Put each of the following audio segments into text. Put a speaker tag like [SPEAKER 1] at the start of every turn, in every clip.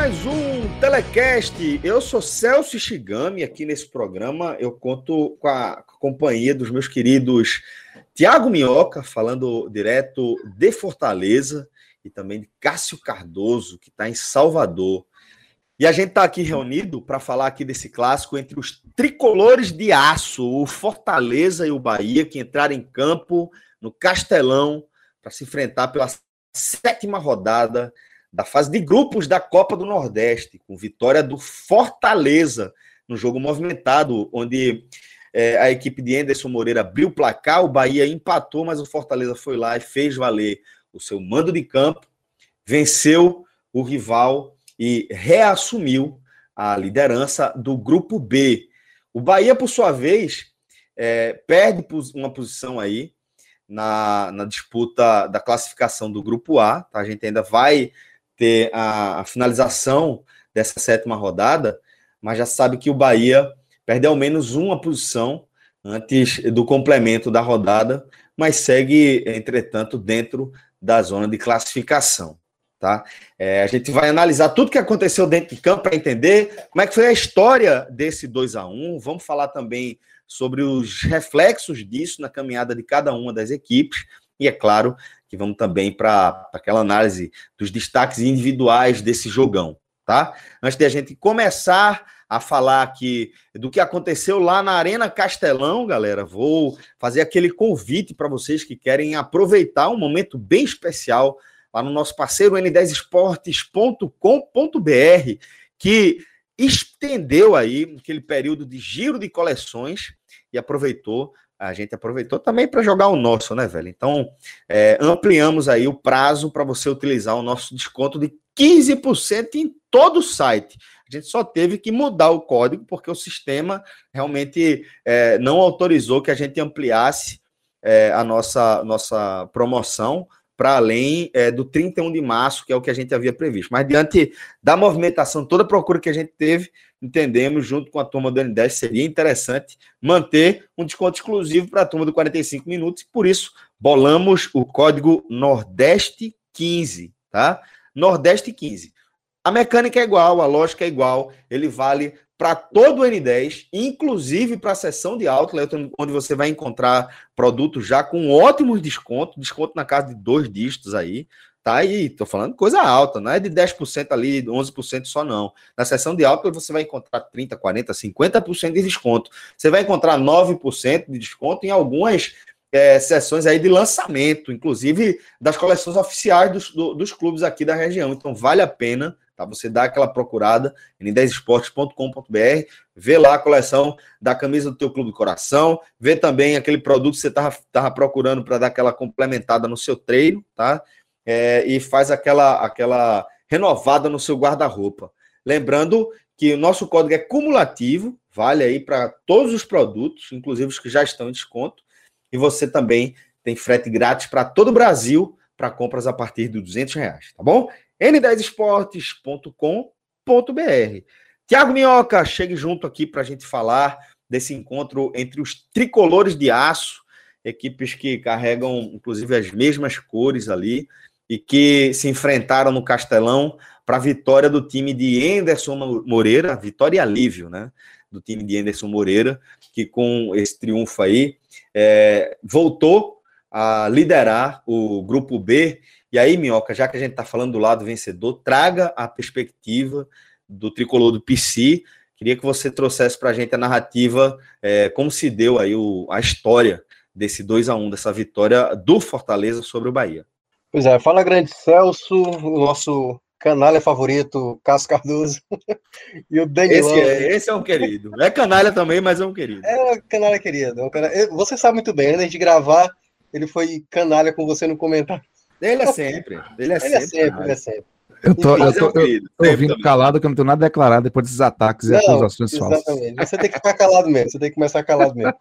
[SPEAKER 1] Mais um Telecast. Eu sou Celso Shigami. Aqui nesse programa eu conto com a companhia dos meus queridos Tiago Minhoca, falando direto de Fortaleza, e também de Cássio Cardoso, que está em Salvador. E a gente está aqui reunido para falar aqui desse clássico entre os tricolores de aço, o Fortaleza e o Bahia, que entraram em campo no Castelão para se enfrentar pela sétima rodada da fase de grupos da Copa do Nordeste, com vitória do Fortaleza no jogo movimentado, onde é, a equipe de Anderson Moreira abriu o placar, o Bahia empatou, mas o Fortaleza foi lá e fez valer o seu mando de campo, venceu o rival e reassumiu a liderança do grupo B. O Bahia, por sua vez, é, perde uma posição aí na, na disputa da classificação do grupo A. Tá? A gente ainda vai ter a, a, finalização dessa sétima rodada, mas já sabe que o Bahia perde ao menos uma posição antes do complemento da rodada, mas segue, entretanto, dentro da zona de classificação. Tá? É, a gente vai analisar tudo que aconteceu dentro de campo para entender como é que foi a história desse 2 a 1 Vamos falar também sobre os reflexos disso na caminhada de cada uma das equipes. E é claro que vamos também para aquela análise dos destaques individuais desse jogão, tá? Antes de a gente começar a falar aqui do que aconteceu lá na Arena Castelão, galera, vou fazer aquele convite para vocês que querem aproveitar um momento bem especial lá no nosso parceiro n10esportes.com.br, que estendeu aí aquele período de giro de coleções e aproveitou, a gente aproveitou também para jogar o nosso, né, velho? Então, é, ampliamos aí o prazo para você utilizar o nosso desconto de 15% em todo o site. A gente só teve que mudar o código porque o sistema realmente é, não autorizou que a gente ampliasse é, a nossa, nossa promoção para além é, do 31 de março, que é o que a gente havia previsto. Mas diante da movimentação, toda a procura que a gente teve, entendemos, junto com a turma do N10, seria interessante manter um desconto exclusivo para a turma do 45 minutos, e por isso bolamos o código Nordeste 15, tá? Nordeste 15. A mecânica é igual, a lógica é igual, ele vale para todo o N10, inclusive para a seção de outlet, onde você vai encontrar produtos já com ótimos descontos, desconto na casa de dois dígitos aí, tá? aí tô falando coisa alta, não é de 10% ali, 11% só não. Na seção de outlet você vai encontrar 30, 40, 50% de desconto. Você vai encontrar 9% de desconto em algumas é, sessões aí de lançamento, inclusive das coleções oficiais dos, do, dos clubes aqui da região. Então vale a pena Tá? Você dá aquela procurada em 10esportes.com.br, vê lá a coleção da camisa do teu clube coração, vê também aquele produto que você estava tava procurando para dar aquela complementada no seu treino, tá? É, e faz aquela, aquela renovada no seu guarda-roupa. Lembrando que o nosso código é cumulativo, vale aí para todos os produtos, inclusive os que já estão em desconto, e você também tem frete grátis para todo o Brasil para compras a partir de 200 reais, tá bom? n10esportes.com.br. Tiago Minhoca, chegue junto aqui para a gente falar desse encontro entre os tricolores de aço, equipes que carregam, inclusive, as mesmas cores ali, e que se enfrentaram no Castelão para a vitória do time de Anderson Moreira, vitória e alívio, né? Do time de Anderson Moreira, que com esse triunfo aí é, voltou a liderar o grupo B e aí, Minhoca, já que a gente está falando do lado vencedor, traga a perspectiva do tricolor do PC. Queria que você trouxesse para a gente a narrativa, é, como se deu aí o, a história desse 2 a 1 dessa vitória do Fortaleza sobre o Bahia.
[SPEAKER 2] Pois é, fala grande Celso, o nosso canalha favorito, Cássio Cardoso.
[SPEAKER 1] e o Daniel. Esse, é, esse é um querido. É canalha também, mas é um querido.
[SPEAKER 2] É um canalha querido. É um canalha... Você sabe muito bem, antes de gravar, ele foi canalha com você no comentário.
[SPEAKER 1] Ele é sempre. Ele é ele sempre. É sempre, ele é sempre.
[SPEAKER 3] Eu tô, eu tô, eu tô ouvindo calado, que eu não tenho nada a declarar depois desses ataques e acusações
[SPEAKER 2] falsas. Exatamente. Você tem que ficar calado mesmo, você tem que começar calado mesmo.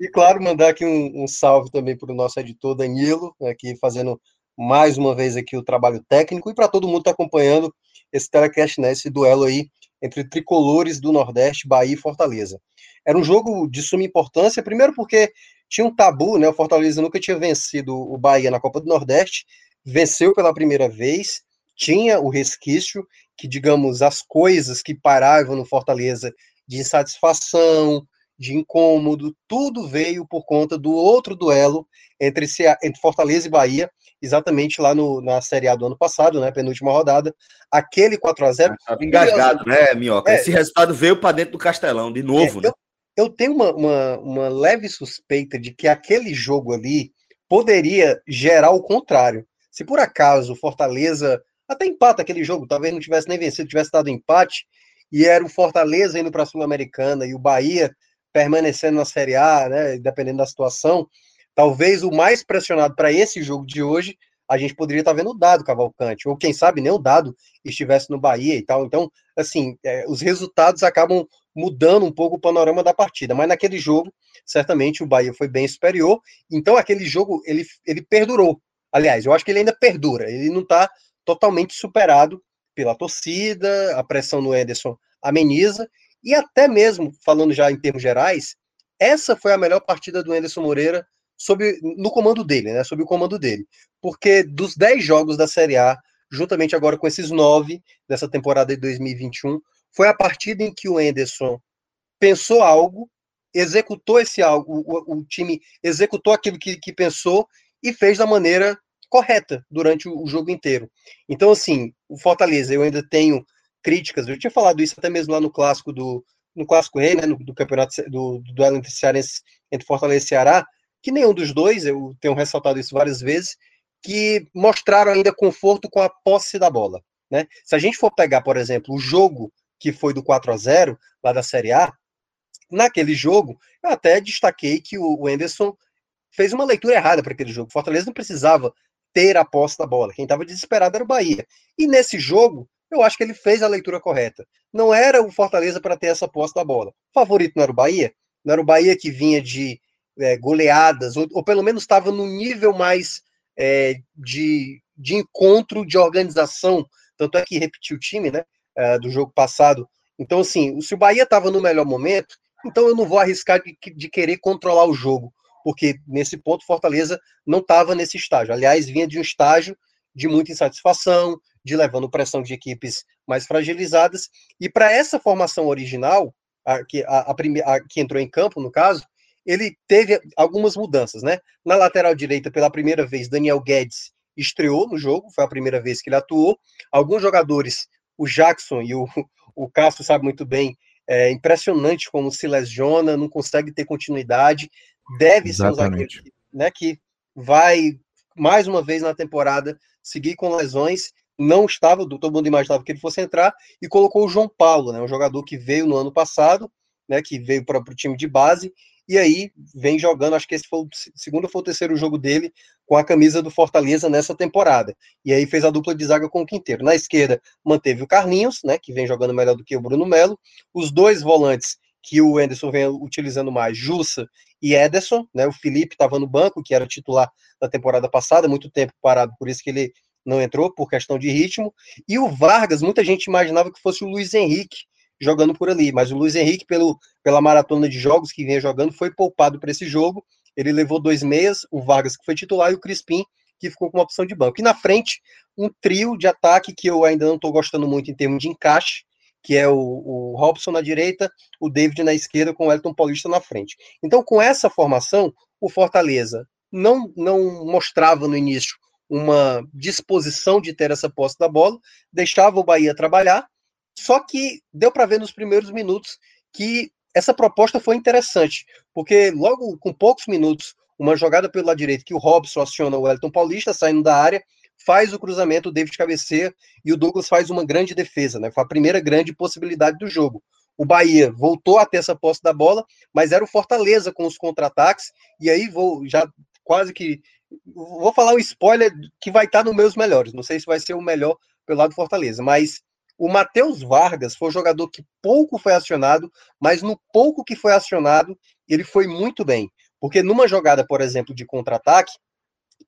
[SPEAKER 2] E claro, mandar aqui um, um salve também para o nosso editor Danilo, aqui fazendo mais uma vez aqui o trabalho técnico e para todo mundo que está acompanhando esse telecast, né, esse duelo aí entre tricolores do Nordeste, Bahia e Fortaleza. Era um jogo de suma importância, primeiro porque tinha um tabu, né? O Fortaleza nunca tinha vencido o Bahia na Copa do Nordeste, venceu pela primeira vez, tinha o resquício que, digamos, as coisas que paravam no Fortaleza de insatisfação, de incômodo, tudo veio por conta do outro duelo entre, entre Fortaleza e Bahia, exatamente lá no, na Série A do ano passado, né, penúltima rodada, aquele 4 a 0
[SPEAKER 1] tá Engasgado, né, Minhoca? É, Esse resultado veio para dentro do Castelão, de novo, é, né?
[SPEAKER 2] Eu, eu tenho uma, uma, uma leve suspeita de que aquele jogo ali poderia gerar o contrário. Se por acaso Fortaleza até empata aquele jogo, talvez não tivesse nem vencido, tivesse dado empate, e era o Fortaleza indo para a Sul-Americana e o Bahia permanecendo na Série A, né, dependendo da situação, talvez o mais pressionado para esse jogo de hoje, a gente poderia estar tá vendo o Dado Cavalcante, ou quem sabe nem o Dado estivesse no Bahia e tal. Então, assim, é, os resultados acabam mudando um pouco o panorama da partida, mas naquele jogo, certamente o Bahia foi bem superior, então aquele jogo, ele, ele perdurou. Aliás, eu acho que ele ainda perdura, ele não está totalmente superado pela torcida, a pressão no Ederson ameniza, e até mesmo, falando já em termos gerais, essa foi a melhor partida do Anderson Moreira sob, no comando dele, né? Sob o comando dele. Porque dos 10 jogos da Série A, juntamente agora com esses nove dessa temporada de 2021, foi a partida em que o Anderson pensou algo, executou esse algo, o, o time executou aquilo que, que pensou e fez da maneira correta durante o, o jogo inteiro. Então, assim, o Fortaleza, eu ainda tenho críticas, eu tinha falado isso até mesmo lá no clássico do no clássico rei, né, no, do campeonato do, do duelo entre Cearense, entre Fortaleza e Ceará, que nenhum dos dois, eu tenho ressaltado isso várias vezes, que mostraram ainda conforto com a posse da bola, né? Se a gente for pegar, por exemplo, o jogo que foi do 4 a 0 lá da Série A, naquele jogo, eu até destaquei que o, Anderson fez uma leitura errada para aquele jogo. Fortaleza não precisava ter a posse da bola. Quem estava desesperado era o Bahia. E nesse jogo, eu acho que ele fez a leitura correta. Não era o Fortaleza para ter essa posse da bola. O favorito não era o Bahia? Não era o Bahia que vinha de é, goleadas, ou, ou, pelo menos estava no nível mais é, de, de encontro, de organização. Tanto é que repetiu o time, né? É, do jogo passado. Então, assim, se o Bahia estava no melhor momento, então eu não vou arriscar de, de querer controlar o jogo porque nesse ponto Fortaleza não estava nesse estágio. Aliás, vinha de um estágio de muita insatisfação, de levando pressão de equipes mais fragilizadas. E para essa formação original, a, a, a, a, que entrou em campo, no caso, ele teve algumas mudanças, né? Na lateral direita, pela primeira vez, Daniel Guedes estreou no jogo, foi a primeira vez que ele atuou. Alguns jogadores, o Jackson e o, o Castro sabe muito bem, é impressionante como se lesiona, não consegue ter continuidade deve Exatamente. ser um zagueiro né, que vai, mais uma vez na temporada, seguir com lesões. Não estava, todo mundo imaginava que ele fosse entrar, e colocou o João Paulo, né, um jogador que veio no ano passado, né, que veio para o time de base, e aí vem jogando, acho que esse foi o segundo ou foi o terceiro jogo dele com a camisa do Fortaleza nessa temporada. E aí fez a dupla de zaga com o Quinteiro. Na esquerda, manteve o Carlinhos, né, que vem jogando melhor do que o Bruno Melo. Os dois volantes que o Anderson vem utilizando mais, Jussa e Ederson, né? O Felipe estava no banco, que era titular da temporada passada, muito tempo parado, por isso que ele não entrou, por questão de ritmo. E o Vargas, muita gente imaginava que fosse o Luiz Henrique jogando por ali, mas o Luiz Henrique, pelo, pela maratona de jogos que vinha jogando, foi poupado para esse jogo. Ele levou dois meias, o Vargas, que foi titular, e o Crispim, que ficou com uma opção de banco. E na frente, um trio de ataque que eu ainda não estou gostando muito em termos de encaixe, que é o, o Robson na direita, o David na esquerda, com o Elton Paulista na frente. Então, com essa formação, o Fortaleza não, não mostrava no início uma disposição de ter essa posse da bola, deixava o Bahia trabalhar, só que deu para ver nos primeiros minutos que essa proposta foi interessante, porque logo com poucos minutos uma jogada pelo lado direito que o Robson aciona o Wellington Paulista saindo da área, faz o cruzamento, o David cabeceia e o Douglas faz uma grande defesa, né? Foi a primeira grande possibilidade do jogo. O Bahia voltou a ter essa posse da bola, mas era o Fortaleza com os contra-ataques, e aí vou já quase que vou falar um spoiler que vai estar nos meus melhores. Não sei se vai ser o melhor pelo lado do Fortaleza, mas o Matheus Vargas foi um jogador que pouco foi acionado, mas no pouco que foi acionado, ele foi muito bem. Porque numa jogada, por exemplo, de contra-ataque,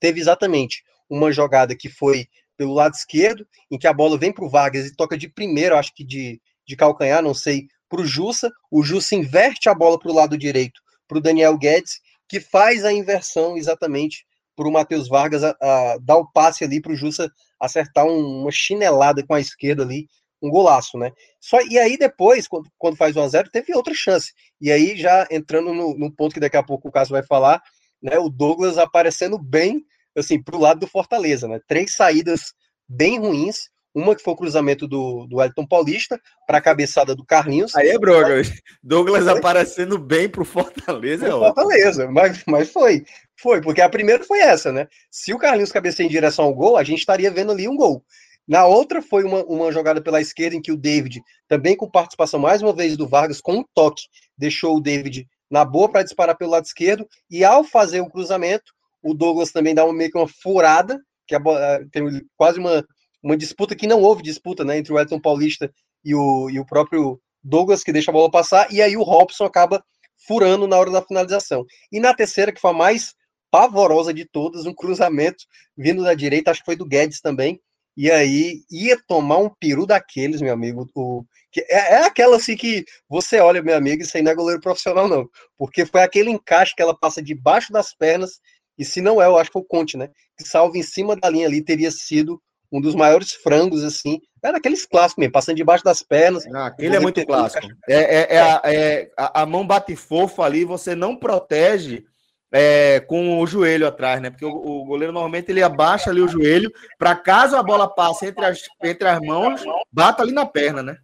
[SPEAKER 2] teve exatamente uma jogada que foi pelo lado esquerdo, em que a bola vem para o Vargas e toca de primeiro, acho que de, de calcanhar, não sei, para o Jussa. O Jussa inverte a bola para o lado direito para o Daniel Guedes, que faz a inversão exatamente para o Matheus Vargas a, a, dar o passe ali para o Jussa acertar um, uma chinelada com a esquerda ali, um golaço, né? Só, e aí depois, quando, quando faz 1x0, teve outra chance. E aí, já entrando no, no ponto que daqui a pouco o Cássio vai falar, né? O Douglas aparecendo bem assim, para o lado do Fortaleza, né? Três saídas bem ruins. Uma que foi o cruzamento do, do Elton Paulista para a cabeçada do Carlinhos.
[SPEAKER 1] Aí é broga. Douglas foi. aparecendo bem para o Fortaleza. É
[SPEAKER 2] Fortaleza, mas, mas foi. Foi, porque a primeira foi essa, né? Se o Carlinhos cabeceia em direção ao gol, a gente estaria vendo ali um gol. Na outra foi uma, uma jogada pela esquerda em que o David, também com participação mais uma vez do Vargas, com um toque, deixou o David na boa para disparar pelo lado esquerdo. E ao fazer o cruzamento, o Douglas também dá uma, meio que uma furada, que é, tem quase uma, uma disputa que não houve disputa né, entre o Elton Paulista e o, e o próprio Douglas, que deixa a bola passar, e aí o Robson acaba furando na hora da finalização. E na terceira, que foi a mais pavorosa de todas, um cruzamento vindo da direita, acho que foi do Guedes também, e aí ia tomar um peru daqueles, meu amigo. O, que é, é aquela assim que você olha, meu amigo, isso aí não é goleiro profissional, não. Porque foi aquele encaixe que ela passa debaixo das pernas e se não é, eu acho que foi o Conte, né? Que salvo em cima da linha ali teria sido um dos maiores frangos, assim. Era aqueles clássicos mesmo, passando debaixo das pernas.
[SPEAKER 1] Ah, aquele é muito clássico. É, é, é, a, é a, a, mão bate fofa ali, você não protege é, com o joelho atrás, né? Porque o, o, goleiro normalmente ele abaixa ali o joelho para caso a bola passe entre as, entre as mãos, bata ali na perna, né?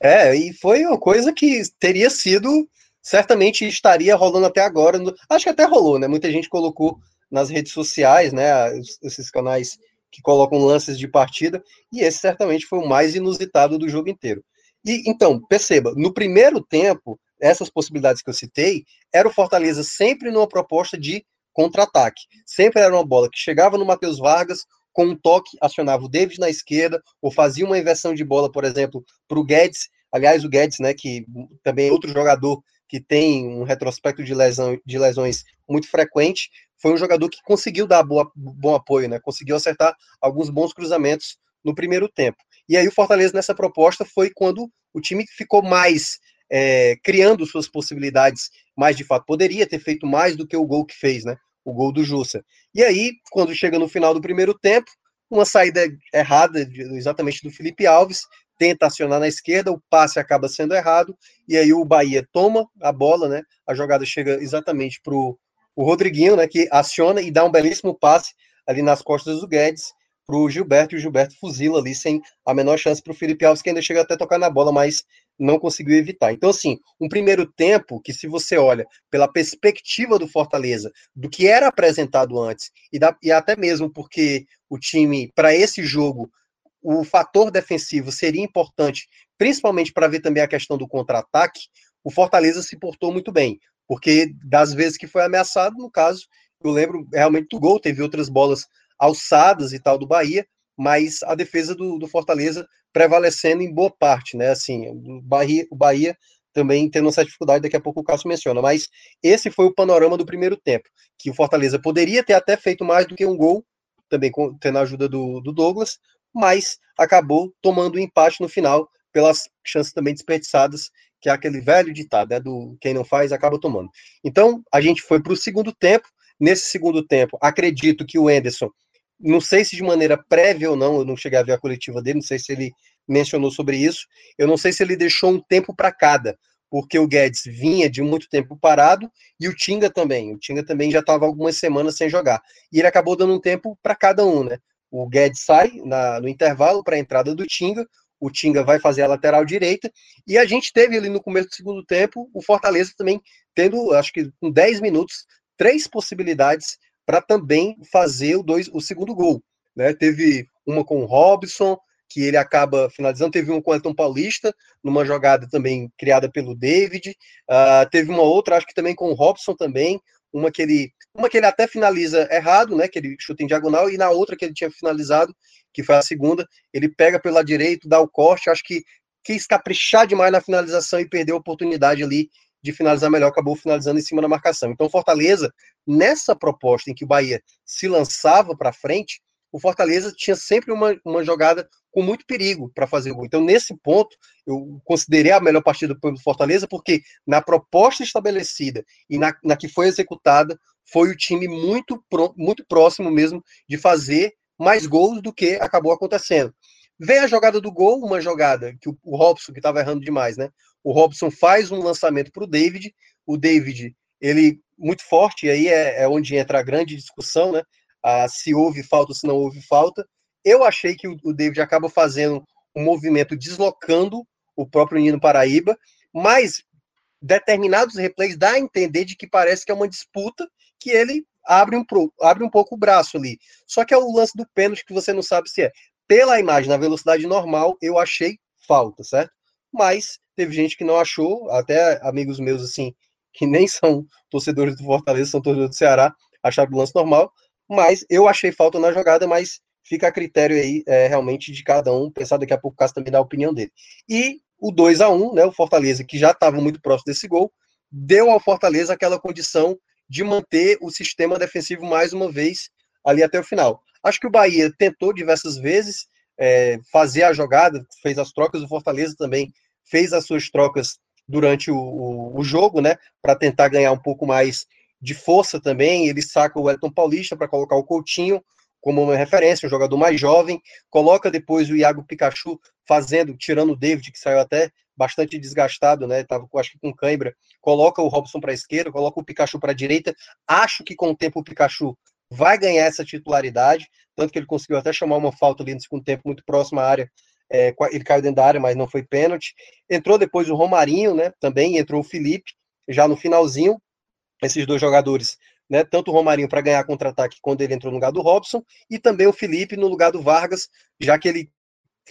[SPEAKER 2] É, e foi uma coisa que teria sido certamente estaria rolando até agora. Acho que até rolou, né? Muita gente colocou nas redes sociais, né? Esses canais que colocam lances de partida, e esse certamente foi o mais inusitado do jogo inteiro. E então, perceba, no primeiro tempo, essas possibilidades que eu citei, era o Fortaleza sempre numa proposta de contra-ataque. Sempre era uma bola que chegava no Matheus Vargas, com um toque, acionava o David na esquerda, ou fazia uma inversão de bola, por exemplo, para o Guedes. Aliás, o Guedes, né, que também é outro jogador que tem um retrospecto de, lesão, de lesões muito frequente, foi um jogador que conseguiu dar boa, bom apoio, né? Conseguiu acertar alguns bons cruzamentos no primeiro tempo. E aí o Fortaleza nessa proposta foi quando o time ficou mais é, criando suas possibilidades, mais de fato poderia ter feito mais do que o gol que fez, né? O gol do Jussa. E aí, quando chega no final do primeiro tempo, uma saída errada, exatamente do Felipe Alves, tenta acionar na esquerda, o passe acaba sendo errado, e aí o Bahia toma a bola, né? A jogada chega exatamente para o Rodriguinho, né? Que aciona e dá um belíssimo passe ali nas costas do Guedes para o Gilberto, e o Gilberto fuzila ali sem a menor chance para o Felipe Alves, que ainda chega até tocar na bola, mas não conseguiu evitar. Então, assim, um primeiro tempo que, se você olha pela perspectiva do Fortaleza, do que era apresentado antes, e, da, e até mesmo porque o time, para esse jogo, o fator defensivo seria importante, principalmente para ver também a questão do contra-ataque, o Fortaleza se portou muito bem, porque das vezes que foi ameaçado, no caso, eu lembro realmente do gol, teve outras bolas alçadas e tal do Bahia, mas a defesa do, do Fortaleza prevalecendo em boa parte, né? Assim, o Bahia, o Bahia também tendo essa dificuldade, daqui a pouco o Cássio menciona, mas esse foi o panorama do primeiro tempo, que o Fortaleza poderia ter até feito mais do que um gol, também tendo a ajuda do, do Douglas, mas acabou tomando o um empate no final pelas chances também desperdiçadas, que é aquele velho ditado, né, do quem não faz acaba tomando. Então, a gente foi para o segundo tempo. Nesse segundo tempo, acredito que o Enderson, não sei se de maneira prévia ou não, eu não cheguei a ver a coletiva dele, não sei se ele mencionou sobre isso. Eu não sei se ele deixou um tempo para cada, porque o Guedes vinha de muito tempo parado e o Tinga também. O Tinga também já estava algumas semanas sem jogar. E ele acabou dando um tempo para cada um, né? O Guedes sai na, no intervalo para a entrada do Tinga, o Tinga vai fazer a lateral direita, e a gente teve ali no começo do segundo tempo o Fortaleza também tendo, acho que com 10 minutos, três possibilidades para também fazer o, dois, o segundo gol. Né? Teve uma com o Robson, que ele acaba finalizando. Teve um com o Elton Paulista, numa jogada também criada pelo David. Uh, teve uma outra, acho que também com o Robson também, uma que ele, uma que ele até finaliza errado, né? Que ele chuta em diagonal, e na outra que ele tinha finalizado, que foi a segunda, ele pega pela direita, dá o corte, acho que quis caprichar demais na finalização e perdeu a oportunidade ali de finalizar melhor, acabou finalizando em cima da marcação. Então, Fortaleza, nessa proposta em que o Bahia se lançava para frente, o Fortaleza tinha sempre uma, uma jogada com muito perigo para fazer gol. Então, nesse ponto, eu considerei a melhor partida do Fortaleza, porque na proposta estabelecida e na, na que foi executada, foi o time muito, muito próximo mesmo de fazer mais gols do que acabou acontecendo. Vem a jogada do gol, uma jogada que o, o Robson, que estava errando demais, né? O Robson faz um lançamento para o David, o David, ele muito forte, e aí é, é onde entra a grande discussão, né? Ah, se houve falta ou se não houve falta. Eu achei que o, o David acaba fazendo um movimento deslocando o próprio Nino Paraíba, mas determinados replays dá a entender de que parece que é uma disputa que ele abre um, abre um pouco o braço ali. Só que é o lance do pênalti que você não sabe se é pela imagem na velocidade normal, eu achei falta, certo? Mas teve gente que não achou, até amigos meus, assim, que nem são torcedores do Fortaleza, são torcedores do Ceará, acharam o lance normal, mas eu achei falta na jogada, mas fica a critério aí, é, realmente, de cada um, pensar daqui a pouco o Cássio também dá a opinião dele. E o 2 a 1 né, o Fortaleza, que já estava muito próximo desse gol, deu ao Fortaleza aquela condição de manter o sistema defensivo mais uma vez ali até o final. Acho que o Bahia tentou diversas vezes é, fazer a jogada, fez as trocas, o Fortaleza também fez as suas trocas durante o, o, o jogo, né, para tentar ganhar um pouco mais de força também. Ele saca o Elton Paulista para colocar o Coutinho como uma referência, um jogador mais jovem, coloca depois o Iago Pikachu fazendo, tirando o David, que saiu até bastante desgastado, né? Tava, acho que com cãibra. Coloca o Robson para a esquerda, coloca o Pikachu para a direita. Acho que com o tempo o Pikachu vai ganhar essa titularidade, tanto que ele conseguiu até chamar uma falta ali no segundo tempo, muito próximo à área. É, ele caiu dentro da área, mas não foi pênalti. Entrou depois o Romarinho, né? Também entrou o Felipe, já no finalzinho. Esses dois jogadores, né? Tanto o Romarinho para ganhar contra-ataque quando ele entrou no lugar do Robson, e também o Felipe no lugar do Vargas, já que ele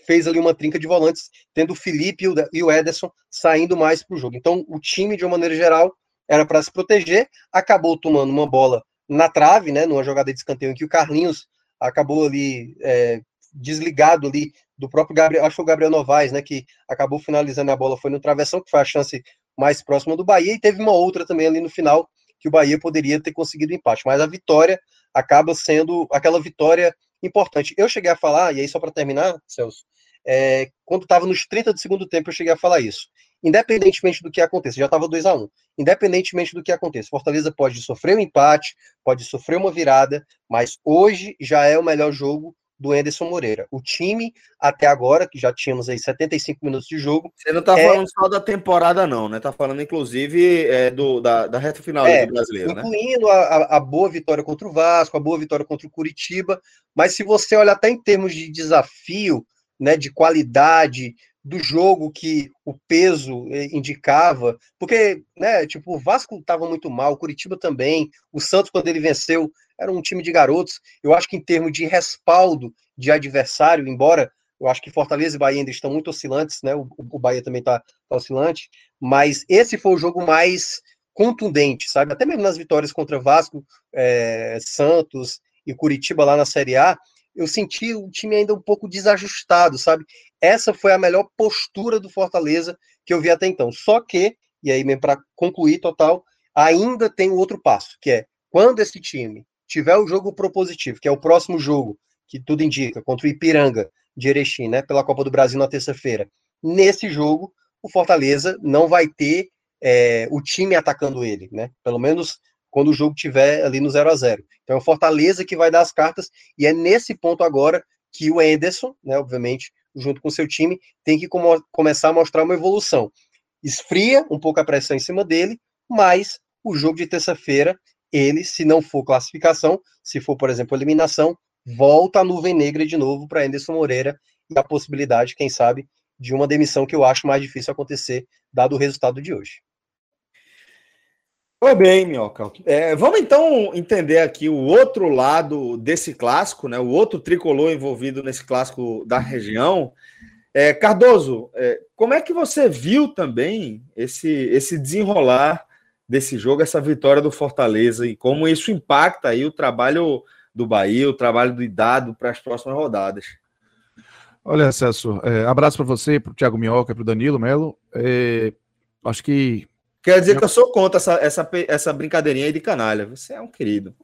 [SPEAKER 2] fez ali uma trinca de volantes, tendo o Felipe e o Ederson saindo mais para o jogo. Então, o time, de uma maneira geral, era para se proteger, acabou tomando uma bola na trave, né, numa jogada de escanteio em que o Carlinhos acabou ali é, desligado ali do próprio Gabriel, acho que o Gabriel Novaes, né, que acabou finalizando a bola, foi no travessão, que foi a chance mais próxima do Bahia, e teve uma outra também ali no final, que o Bahia poderia ter conseguido empate, mas a vitória acaba sendo aquela vitória importante. Eu cheguei a falar, e aí só para terminar, Celso, é, quando estava nos 30 do segundo tempo, eu cheguei a falar isso. Independentemente do que aconteça, já estava 2 a 1 um, independentemente do que aconteça, Fortaleza pode sofrer um empate, pode sofrer uma virada, mas hoje já é o melhor jogo do Anderson Moreira. O time, até agora, que já tínhamos aí 75 minutos de jogo.
[SPEAKER 1] Você não está é... falando só da temporada, não, né? Está falando, inclusive, é, do, da, da reta final é, do brasileiro,
[SPEAKER 2] né? incluindo né? A, a boa vitória contra o Vasco, a boa vitória contra o Curitiba. Mas se você olha até em termos de desafio, né, de qualidade, do jogo que o peso eh, indicava, porque, né, tipo, o Vasco estava muito mal, o Curitiba também, o Santos, quando ele venceu, era um time de garotos. Eu acho que em termos de respaldo de adversário, embora eu acho que Fortaleza e Bahia ainda estão muito oscilantes, né, o, o Bahia também está tá oscilante, mas esse foi o jogo mais contundente, sabe? Até mesmo nas vitórias contra Vasco, é, Santos e Curitiba lá na Série A, eu senti o time ainda um pouco desajustado, sabe? Essa foi a melhor postura do Fortaleza que eu vi até então. Só que, e aí mesmo para concluir total, ainda tem outro passo, que é quando esse time tiver o jogo propositivo, que é o próximo jogo, que tudo indica, contra o Ipiranga de Erechim, né, pela Copa do Brasil na terça-feira. Nesse jogo, o Fortaleza não vai ter é, o time atacando ele, né? Pelo menos quando o jogo tiver ali no 0 a 0 Então é o Fortaleza que vai dar as cartas, e é nesse ponto agora que o Enderson, né, obviamente, junto com seu time, tem que com começar a mostrar uma evolução. Esfria um pouco a pressão em cima dele, mas o jogo de terça-feira, ele, se não for classificação, se for, por exemplo, eliminação, volta a nuvem negra de novo para Anderson Moreira e a possibilidade, quem sabe, de uma demissão que eu acho mais difícil acontecer, dado o resultado de hoje.
[SPEAKER 1] Foi bem, Minhoca. É, vamos então entender aqui o outro lado desse clássico, né? O outro tricolor envolvido nesse clássico da região. É, Cardoso, é, como é que você viu também esse, esse desenrolar desse jogo, essa vitória do Fortaleza e como isso impacta aí o trabalho do Bahia, o trabalho do Idado para as próximas rodadas?
[SPEAKER 3] Olha, Celso, é, abraço para você, para o Thiago Minhoca, para o Danilo Melo. É, acho que
[SPEAKER 1] Quer dizer que eu sou contra essa, essa, essa brincadeirinha aí de canalha. Você é um querido.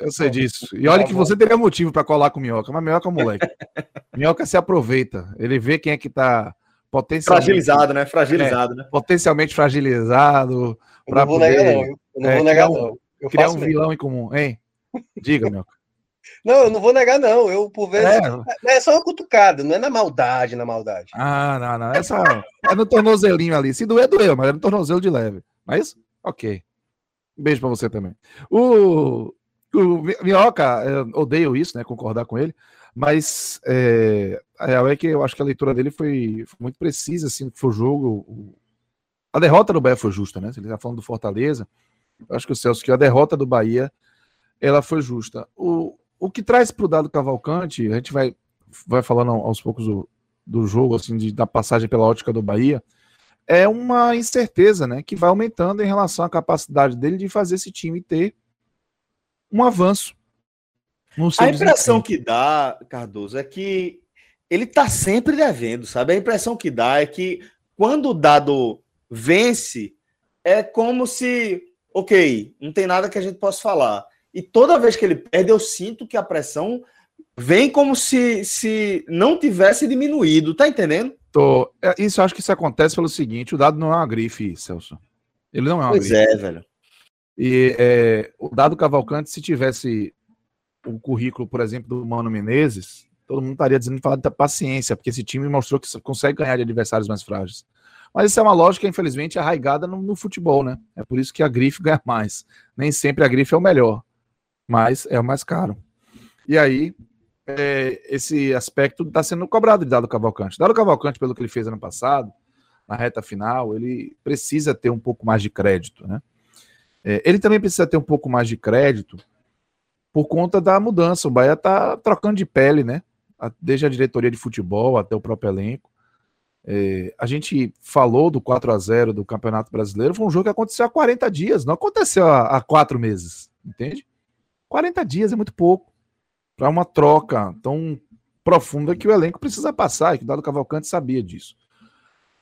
[SPEAKER 3] Eu sei disso. E olha que você teria motivo para colar com minhoca, mas minhoca é um moleque. minhoca se aproveita. Ele vê quem é que tá
[SPEAKER 1] potencialmente. Fragilizado, né? Fragilizado, é, né?
[SPEAKER 3] Potencialmente fragilizado.
[SPEAKER 2] Eu não vou poder, negar, não. Eu não é, vou negar, não.
[SPEAKER 3] Eu criar um vilão mesmo. em comum, hein? Diga, minhoca.
[SPEAKER 2] Não, eu não vou negar, não. Eu, por vezes. É, é só uma cutucada, não é na maldade, na maldade.
[SPEAKER 3] Ah, não, não. É só. é no tornozelinho ali. Se doer, doeu, mas é no tornozelo de leve. Mas, ok. Um beijo pra você também. O, o Minhoca, eu odeio isso, né? Concordar com ele. Mas é, é que eu acho que a leitura dele foi, foi muito precisa, assim, foi o jogo. O, a derrota do Bahia foi justa, né? Se ele tá falando do Fortaleza, eu acho que o Celso, que a derrota do Bahia, ela foi justa. O, o que traz para o dado Cavalcante, a gente vai, vai falando aos poucos do, do jogo, assim, de, da passagem pela ótica do Bahia, é uma incerteza, né? Que vai aumentando em relação à capacidade dele de fazer esse time ter um avanço.
[SPEAKER 1] a impressão que dá, Cardoso, é que ele tá sempre devendo, sabe? A impressão que dá é que quando o dado vence, é como se, ok, não tem nada que a gente possa falar. E toda vez que ele perde, eu sinto que a pressão vem como se, se não tivesse diminuído, tá entendendo?
[SPEAKER 3] Tô. É, isso acho que isso acontece pelo seguinte: o dado não é uma grife, Celso. Ele não é uma
[SPEAKER 1] pois grife. Pois é, velho.
[SPEAKER 3] E é, o dado Cavalcante, se tivesse o currículo, por exemplo, do Mano Menezes, todo mundo estaria dizendo falar da paciência, porque esse time mostrou que consegue ganhar de adversários mais frágeis. Mas isso é uma lógica, infelizmente, arraigada no, no futebol, né? É por isso que a grife ganha mais. Nem sempre a grife é o melhor mas é o mais caro. E aí, é, esse aspecto está sendo cobrado de Dado Cavalcante. Dado Cavalcante, pelo que ele fez ano passado, na reta final, ele precisa ter um pouco mais de crédito, né? É, ele também precisa ter um pouco mais de crédito por conta da mudança. O Bahia está trocando de pele, né? Desde a diretoria de futebol até o próprio elenco. É, a gente falou do 4 a 0 do Campeonato Brasileiro, foi um jogo que aconteceu há 40 dias, não aconteceu há, há quatro meses, entende? 40 dias é muito pouco para uma troca tão profunda que o elenco precisa passar, e que o Dado Cavalcante sabia disso.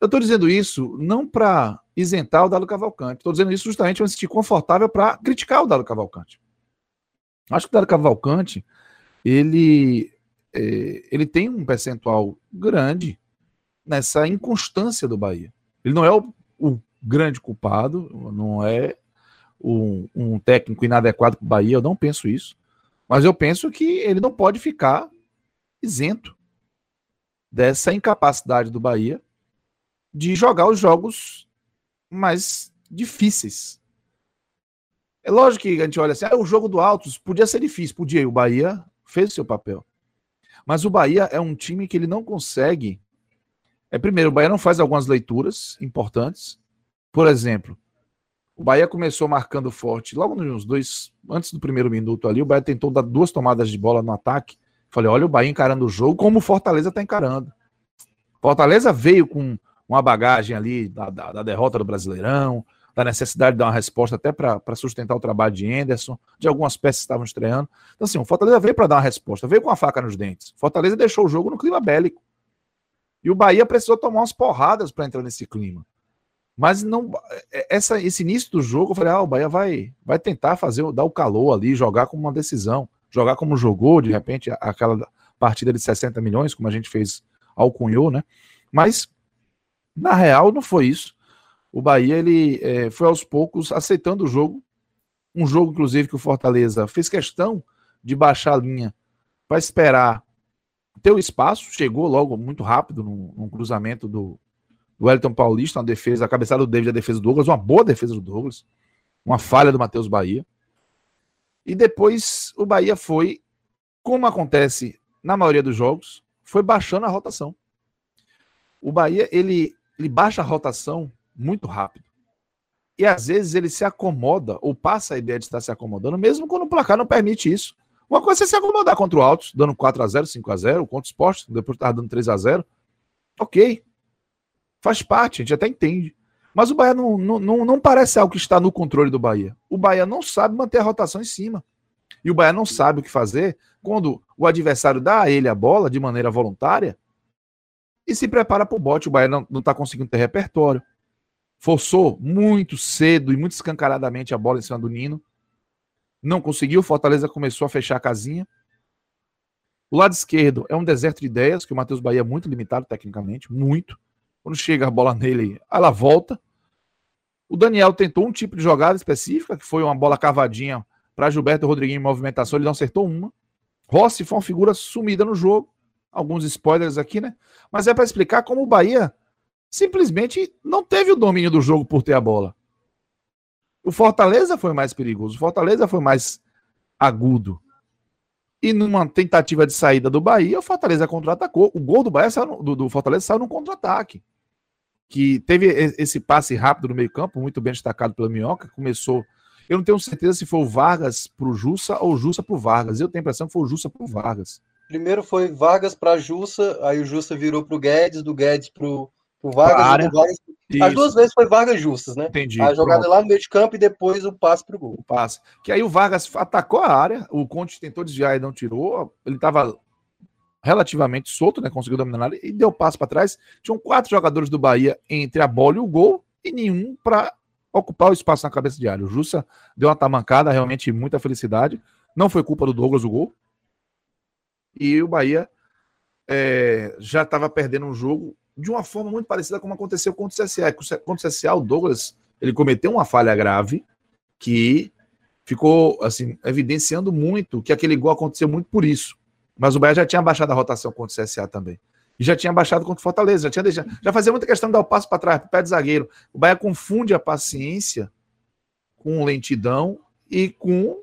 [SPEAKER 3] Eu estou dizendo isso não para isentar o Dado Cavalcante, estou dizendo isso justamente para me sentir confortável para criticar o Dado Cavalcante. Acho que o Dado Cavalcante ele, é, ele tem um percentual grande nessa inconstância do Bahia. Ele não é o, o grande culpado, não é um, um técnico inadequado para o Bahia, eu não penso isso. Mas eu penso que ele não pode ficar isento dessa incapacidade do Bahia de jogar os jogos mais difíceis. É lógico que a gente olha assim, ah, o jogo do Altos podia ser difícil, podia, e o Bahia fez seu papel. Mas o Bahia é um time que ele não consegue. É primeiro, o Bahia não faz algumas leituras importantes. Por exemplo, o Bahia começou marcando forte logo nos dois, antes do primeiro minuto ali. O Bahia tentou dar duas tomadas de bola no ataque. Falei, olha o Bahia encarando o jogo como o Fortaleza está encarando. Fortaleza veio com uma bagagem ali da, da, da, derrota do Brasileirão, da necessidade de dar uma resposta até para sustentar o trabalho de Anderson, de algumas peças que estavam estreando. Então, assim, o Fortaleza veio para dar uma resposta, veio com a faca nos dentes. Fortaleza deixou o jogo no clima bélico. E o Bahia precisou tomar umas porradas para entrar nesse clima. Mas não é, essa, esse início do jogo, eu falei, ah, o Bahia vai, vai tentar fazer, dar o calor ali, jogar como uma decisão, jogar como jogou, de repente, aquela partida de 60 milhões, como a gente fez ao Cunhô, né? Mas, na real, não foi isso. O Bahia, ele é, foi aos poucos aceitando o jogo, um jogo, inclusive, que o Fortaleza fez questão de baixar a linha para esperar ter o espaço, chegou logo muito rápido num cruzamento do, do Wellington Paulista, uma defesa, a cabeçada do David, a defesa do Douglas, uma boa defesa do Douglas, uma falha do Matheus Bahia. E depois o Bahia foi, como acontece na maioria dos jogos, foi baixando a rotação. O Bahia, ele, ele baixa a rotação muito rápido. E às vezes ele se acomoda, ou passa a ideia de estar se acomodando, mesmo quando o placar não permite isso. Uma coisa é se acomodar contra o Altos, dando 4x0, 5x0, contra o Sport, depois estava dando 3x0. Ok. Faz parte, a gente até entende. Mas o Bahia não, não, não, não parece algo que está no controle do Bahia. O Bahia não sabe manter a rotação em cima. E o Bahia não sabe o que fazer quando o adversário dá a ele a bola de maneira voluntária e se prepara para o bote. O Bahia não está conseguindo ter repertório. Forçou muito cedo e muito escancaradamente a bola em cima do Nino. Não conseguiu. Fortaleza começou a fechar a casinha. O lado esquerdo é um deserto de ideias, que o Matheus Bahia é muito limitado tecnicamente, muito. Quando chega a bola nele, ela volta. O Daniel tentou um tipo de jogada específica, que foi uma bola cavadinha para Gilberto Rodriguinho em movimentação, ele não acertou uma. Rossi foi uma figura sumida no jogo. Alguns spoilers aqui, né? Mas é para explicar como o Bahia simplesmente não teve o domínio do jogo por ter a bola. O Fortaleza foi mais perigoso, o Fortaleza foi mais agudo. E numa tentativa de saída do Bahia, o Fortaleza contra-atacou. O gol do Bahia saiu, do, do Fortaleza saiu num contra-ataque. Que teve esse passe rápido no meio-campo, muito bem destacado pela Minhoca. Começou. Eu não tenho certeza se foi o Vargas para o Jussa ou o Jussa para o Vargas. Eu tenho a impressão que foi o Jussa para o Vargas.
[SPEAKER 2] Primeiro foi Vargas para Jussa, aí o Jussa virou para o Guedes, do Guedes para o Vargas, Vargas isso. As duas vezes foi Vargas justas, né?
[SPEAKER 3] Entendi.
[SPEAKER 2] A jogada pronto. lá no meio de campo e depois o passe pro gol. O
[SPEAKER 3] passe. Que aí o Vargas atacou a área, o Conte tentou desviar e não tirou. Ele estava relativamente solto, né? Conseguiu dominar a área e deu passe para trás. Tinham quatro jogadores do Bahia entre a bola e o gol e nenhum para ocupar o espaço na cabeça de área. O Jussa deu uma tamancada, realmente muita felicidade. Não foi culpa do Douglas o gol. E o Bahia é, já estava perdendo um jogo de uma forma muito parecida como aconteceu contra o CSA. Contra o CSA, o Douglas ele cometeu uma falha grave que ficou assim evidenciando muito que aquele gol aconteceu muito por isso. Mas o Bahia já tinha baixado a rotação contra o CSA também. E já tinha baixado contra o Fortaleza, já tinha deixado, já fazia muita questão de dar o passo para trás, para o pé de zagueiro. O Bahia confunde a paciência com lentidão e com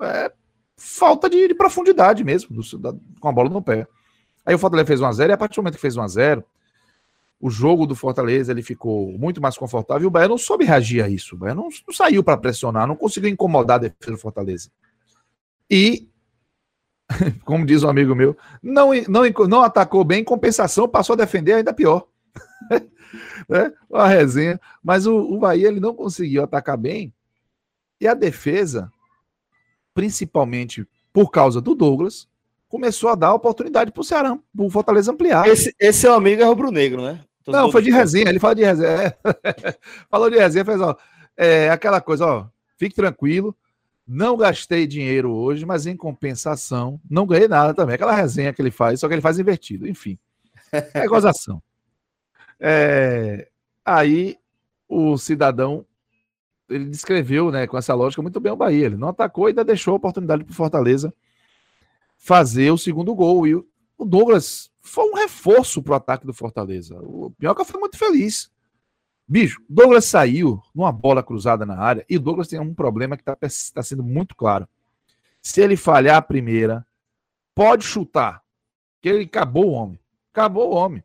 [SPEAKER 3] é, falta de, de, profundidade mesmo, do, da, com a bola no pé. Aí o Fortaleza fez 1x0 e a partir do momento que fez 1x0, o jogo do Fortaleza ele ficou muito mais confortável e o Bahia não soube reagir a isso. O Bahia não, não saiu para pressionar, não conseguiu incomodar a defesa do Fortaleza. E, como diz um amigo meu, não, não, não atacou bem, em compensação, passou a defender ainda pior. né? Uma resenha. Mas o, o Bahia ele não conseguiu atacar bem e a defesa, principalmente por causa do Douglas, começou a dar oportunidade para o Ceará, para o Fortaleza ampliar.
[SPEAKER 1] Esse, esse seu amigo é rubro-negro, né?
[SPEAKER 3] Todo não, foi de resenha, ele fala de resenha. Falou de resenha, fez, ó, é, aquela coisa, ó, fique tranquilo, não gastei dinheiro hoje, mas em compensação, não ganhei nada também. Aquela resenha que ele faz, só que ele faz invertido, enfim. É gozação. É, aí o cidadão ele descreveu, né, com essa lógica muito bem o Bahia. Ele não atacou e ainda deixou a oportunidade para o Fortaleza fazer o segundo gol. E o Douglas foi um reforço para o ataque do Fortaleza. O Pioca foi muito feliz. Bicho, Douglas saiu numa bola cruzada na área e o Douglas tem um problema que está tá sendo muito claro. Se ele falhar a primeira, pode chutar. Que ele acabou o homem. Acabou o homem.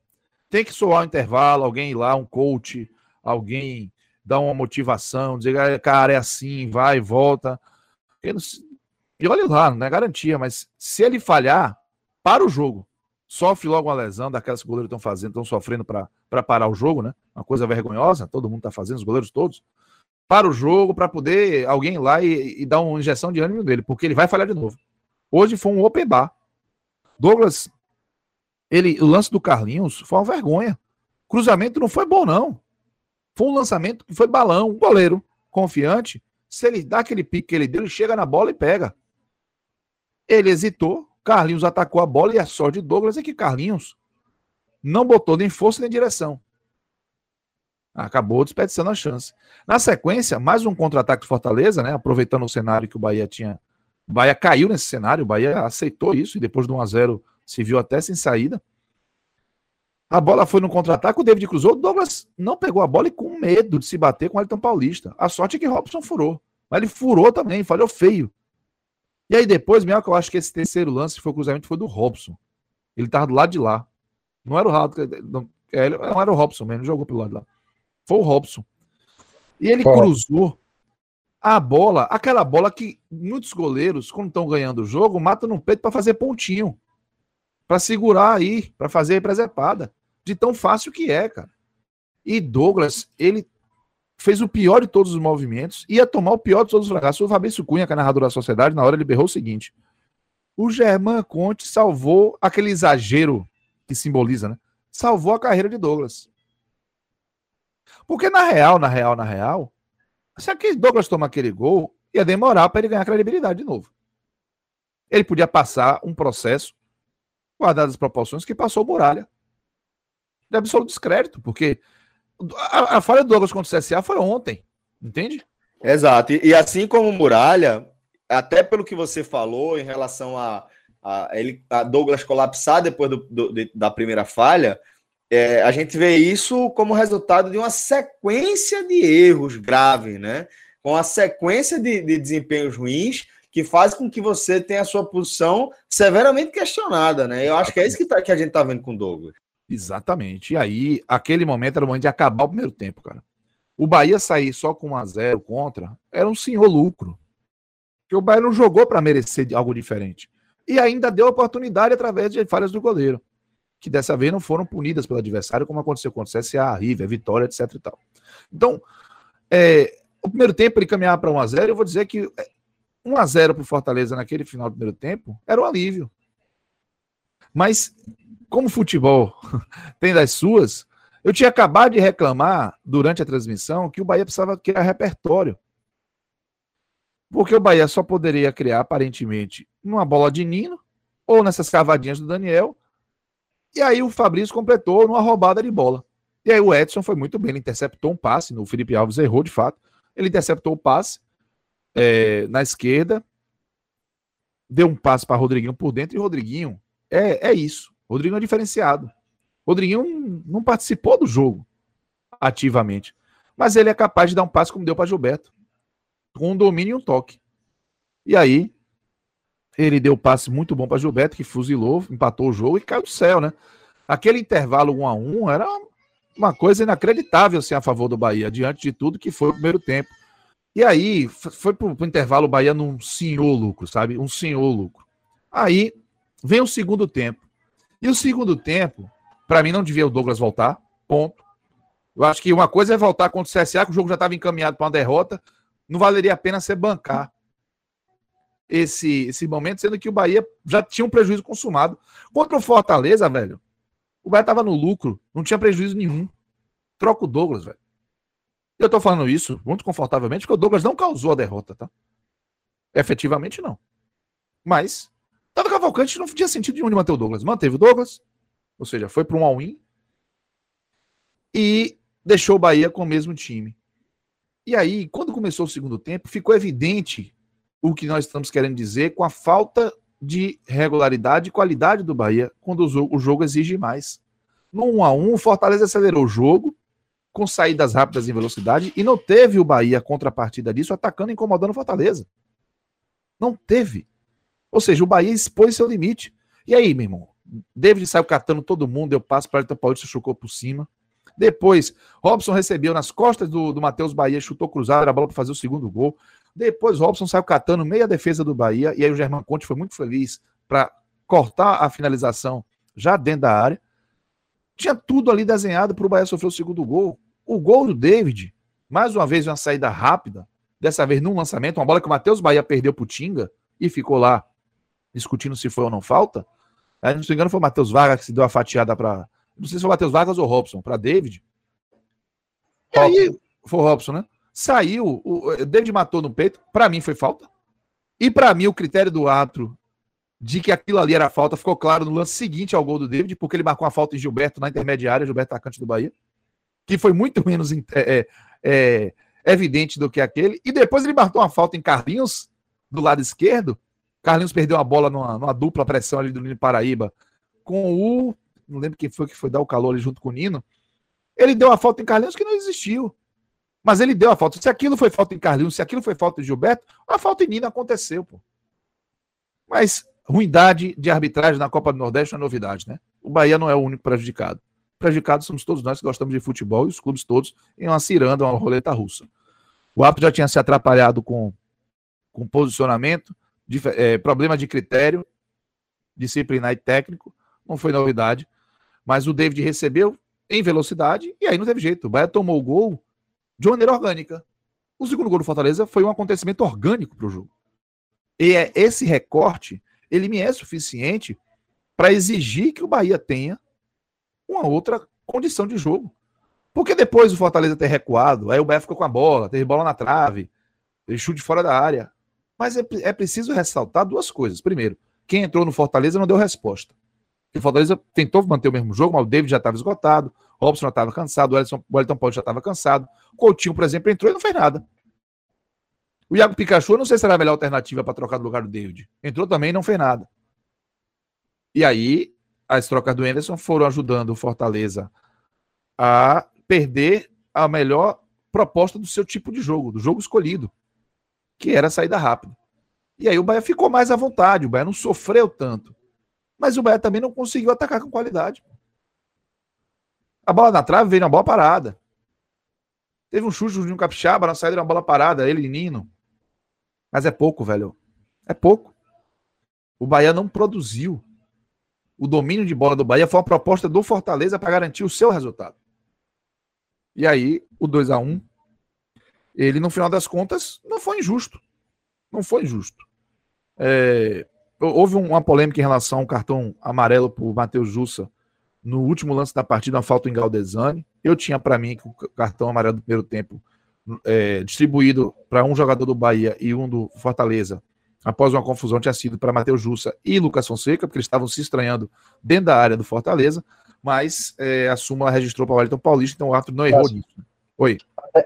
[SPEAKER 3] Tem que soar o intervalo, alguém ir lá, um coach, alguém dar uma motivação, dizer, cara, é assim, vai, volta. E olha lá, não é garantia, mas se ele falhar, para o jogo. Sofre logo uma lesão, daquelas que os goleiros estão fazendo, estão sofrendo para parar o jogo, né? Uma coisa vergonhosa, todo mundo está fazendo, os goleiros todos. Para o jogo, para poder alguém ir lá e, e, dar uma injeção de ânimo dele, porque ele vai falhar de novo. Hoje foi um open bar. Douglas, ele, o lance do Carlinhos foi uma vergonha. Cruzamento não foi bom, não. Foi um lançamento que foi balão. O goleiro, confiante, se ele dá aquele pique que ele deu, ele chega na bola e pega. Ele hesitou, Carlinhos atacou a bola e a sorte de Douglas é que Carlinhos não botou nem força nem direção. Acabou desperdiçando a chance. Na sequência, mais um contra-ataque de Fortaleza, né? Aproveitando o cenário que o Bahia tinha. O Bahia caiu nesse cenário, o Bahia aceitou isso e depois de 1 a 0 se viu até sem saída. A bola foi no contra-ataque, o David cruzou, o Douglas não pegou a bola e com medo de se bater com o Elton Paulista. A sorte é que Robson furou. Mas ele furou também, falhou feio. E aí depois, mesmo que eu acho que esse terceiro lance foi o cruzamento foi do Robson. Ele tava do lado de lá. Não era o Rato, não, é, não era o Robson mesmo, jogou pelo lado de lá. Foi o Robson. E ele cruzou a bola, aquela bola que muitos goleiros, quando estão ganhando o jogo, matam no peito para fazer pontinho. Para segurar aí, para fazer presepada. De tão fácil que é, cara. E Douglas, ele fez o pior de todos os movimentos, ia tomar o pior de todos os fracassos. O Fabrício Cunha, que é narrador da sociedade, na hora ele berrou o seguinte: o Germán Conte salvou aquele exagero que simboliza, né? Salvou a carreira de Douglas. Porque na real, na real, na real, se aquele Douglas toma aquele gol, ia demorar para ele ganhar credibilidade de novo. Ele podia passar um processo, guardadas as proporções, que passou o Muralha. De absoluto descrédito, porque a, a falha do Douglas contra o CSA foi ontem, entende?
[SPEAKER 1] Exato. E, e, assim como Muralha, até pelo que você falou em relação a, a, ele, a Douglas colapsar depois do, do, de, da primeira falha, é, a gente vê isso como resultado de uma sequência de erros graves, né? Com a sequência de, de desempenhos ruins que faz com que você tenha a sua posição severamente questionada, né? Eu acho que é isso que, tá, que a gente está vendo com o Douglas.
[SPEAKER 3] Exatamente. E aí, aquele momento era o momento de acabar o primeiro tempo, cara. O Bahia sair só com 1 a 0 contra era um senhor lucro. Porque o Bahia não jogou para merecer algo diferente. E ainda deu oportunidade através de falhas do goleiro, que dessa vez não foram punidas pelo adversário, como aconteceu contra o CSA, River, Vitória, etc e tal. Então, é, o primeiro tempo ele caminhava para 1 a 0 eu vou dizer que 1 a 0 para o Fortaleza naquele final do primeiro tempo era um alívio. Mas como futebol tem das suas, eu tinha acabado de reclamar durante a transmissão que o Bahia precisava criar repertório. Porque o Bahia só poderia criar, aparentemente, numa bola de Nino ou nessas cavadinhas do Daniel. E aí o Fabrício completou numa roubada de bola. E aí o Edson foi muito bem, ele interceptou um passe, o Felipe Alves errou de fato. Ele interceptou o passe é, na esquerda, deu um passe para Rodriguinho por dentro, e Rodriguinho é, é isso. Rodrigo é diferenciado. Rodriguinho não participou do jogo ativamente. Mas ele é capaz de dar um passe como deu para Gilberto. Com um domínio e um toque. E aí, ele deu um passe muito bom para Gilberto, que fuzilou, empatou o jogo e caiu do céu, né? Aquele intervalo 1 a 1 era uma coisa inacreditável assim, a favor do Bahia, diante de tudo que foi o primeiro tempo. E aí, foi pro, pro intervalo o Bahia num senhor lucro, sabe? Um senhor lucro. Aí, vem o segundo tempo. E o segundo tempo, para mim, não devia o Douglas voltar. Ponto. Eu acho que uma coisa é voltar contra o CSA, que o jogo já estava encaminhado para uma derrota. Não valeria a pena você bancar esse, esse momento, sendo que o Bahia já tinha um prejuízo consumado. Contra o Fortaleza, velho, o Bahia estava no lucro, não tinha prejuízo nenhum. Troca o Douglas, velho. Eu tô falando isso muito confortavelmente, porque o Douglas não causou a derrota, tá? Efetivamente não. Mas Tava Cavalcante não tinha sentido nenhum de manter o Douglas. Manteve o Douglas, ou seja, foi para um all-in e deixou o Bahia com o mesmo time. E aí, quando começou o segundo tempo, ficou evidente o que nós estamos querendo dizer com a falta de regularidade e qualidade do Bahia quando o jogo exige mais. No 1 a 1 o Fortaleza acelerou o jogo com saídas rápidas em velocidade e não teve o Bahia contrapartida disso atacando e incomodando o Fortaleza. Não teve. Ou seja, o Bahia expôs seu limite. E aí, meu irmão? David saiu catando todo mundo, deu passo para o Paulista, chocou por cima. Depois, Robson recebeu nas costas do, do Matheus Bahia, chutou cruzado, a bola para fazer o segundo gol. Depois, Robson saiu catando meia defesa do Bahia, e aí o Germán Conte foi muito feliz para cortar a finalização já dentro da área. Tinha tudo ali desenhado para o Bahia sofrer o segundo gol. O gol do David, mais uma vez, uma saída rápida, dessa vez num lançamento, uma bola que o Matheus Bahia perdeu para o Tinga e ficou lá discutindo se foi ou não falta. Aí, não se engano, foi o Matheus Vargas que se deu a fatiada para. Não sei se foi o Matheus Vargas ou Robson, para David. E aí, foi o Robson, né? Saiu, o David matou no peito, para mim foi falta. E para mim, o critério do árbitro de que aquilo ali era falta ficou claro no lance seguinte ao gol do David, porque ele marcou uma falta em Gilberto na intermediária, Gilberto atacante do Bahia, que foi muito menos é, é, evidente do que aquele. E depois ele marcou uma falta em Carlinhos, do lado esquerdo, Carlinhos perdeu a bola numa, numa dupla pressão ali do Nino Paraíba com o. Não lembro quem foi que foi dar o calor ali junto com o Nino. Ele deu a falta em Carlinhos que não existiu. Mas ele deu a falta. Se aquilo foi falta em Carlinhos, se aquilo foi falta em Gilberto, a falta em Nino aconteceu, pô. Mas ruindade de arbitragem na Copa do Nordeste não é novidade, né? O Bahia não é o único prejudicado. Prejudicados somos todos nós que gostamos de futebol e os clubes todos em uma ciranda, uma roleta russa. O árbitro já tinha se atrapalhado com, com posicionamento, é, problema de critério, disciplinar e técnico, não foi novidade. Mas o David recebeu em velocidade e aí não teve jeito. O Bahia tomou o gol de maneira orgânica. O segundo gol do Fortaleza foi um acontecimento orgânico para o jogo. E é, esse recorte, ele me é suficiente para exigir que o Bahia tenha uma outra condição de jogo. Porque depois o Fortaleza ter recuado, aí o Bahia ficou com a bola, teve bola na trave, teve chute fora da área. Mas é, é preciso ressaltar duas coisas. Primeiro, quem entrou no Fortaleza não deu resposta. O Fortaleza tentou manter o mesmo jogo, mas o David já estava esgotado, o Robson já estava cansado, o Elton, o Paulo já estava cansado. O Coutinho, por exemplo, entrou e não fez nada. O Iago Pikachu, não sei se era a melhor alternativa para trocar do lugar do David. Entrou também e não fez nada. E aí, as trocas do Anderson foram ajudando o Fortaleza a perder a melhor proposta do seu tipo de jogo, do jogo escolhido, que era a saída rápida. E aí o Bahia ficou mais à vontade, o Bahia não sofreu tanto. Mas o Bahia também não conseguiu atacar com qualidade. A bola na trave veio na bola parada. Teve um chute de um capixaba na saída de uma bola parada, ele e Nino. Mas é pouco, velho. É pouco. O Bahia não produziu. O domínio de bola do Bahia foi uma proposta do Fortaleza para garantir o seu resultado. E aí, o 2 a 1 ele, no final das contas, não foi injusto. Não foi injusto. É, houve uma polêmica em relação ao cartão amarelo para o Matheus Jussa no último lance da partida, uma falta em Galdesani. Eu tinha para mim que o cartão amarelo do primeiro tempo é, distribuído para um jogador do Bahia e um do Fortaleza, após uma confusão, tinha sido para Matheus Jussa e Lucas Fonseca, porque eles estavam se estranhando dentro da área do Fortaleza, mas é, a súmula registrou para o Wellington Paulista, então o árbitro não errou nisso. Oi.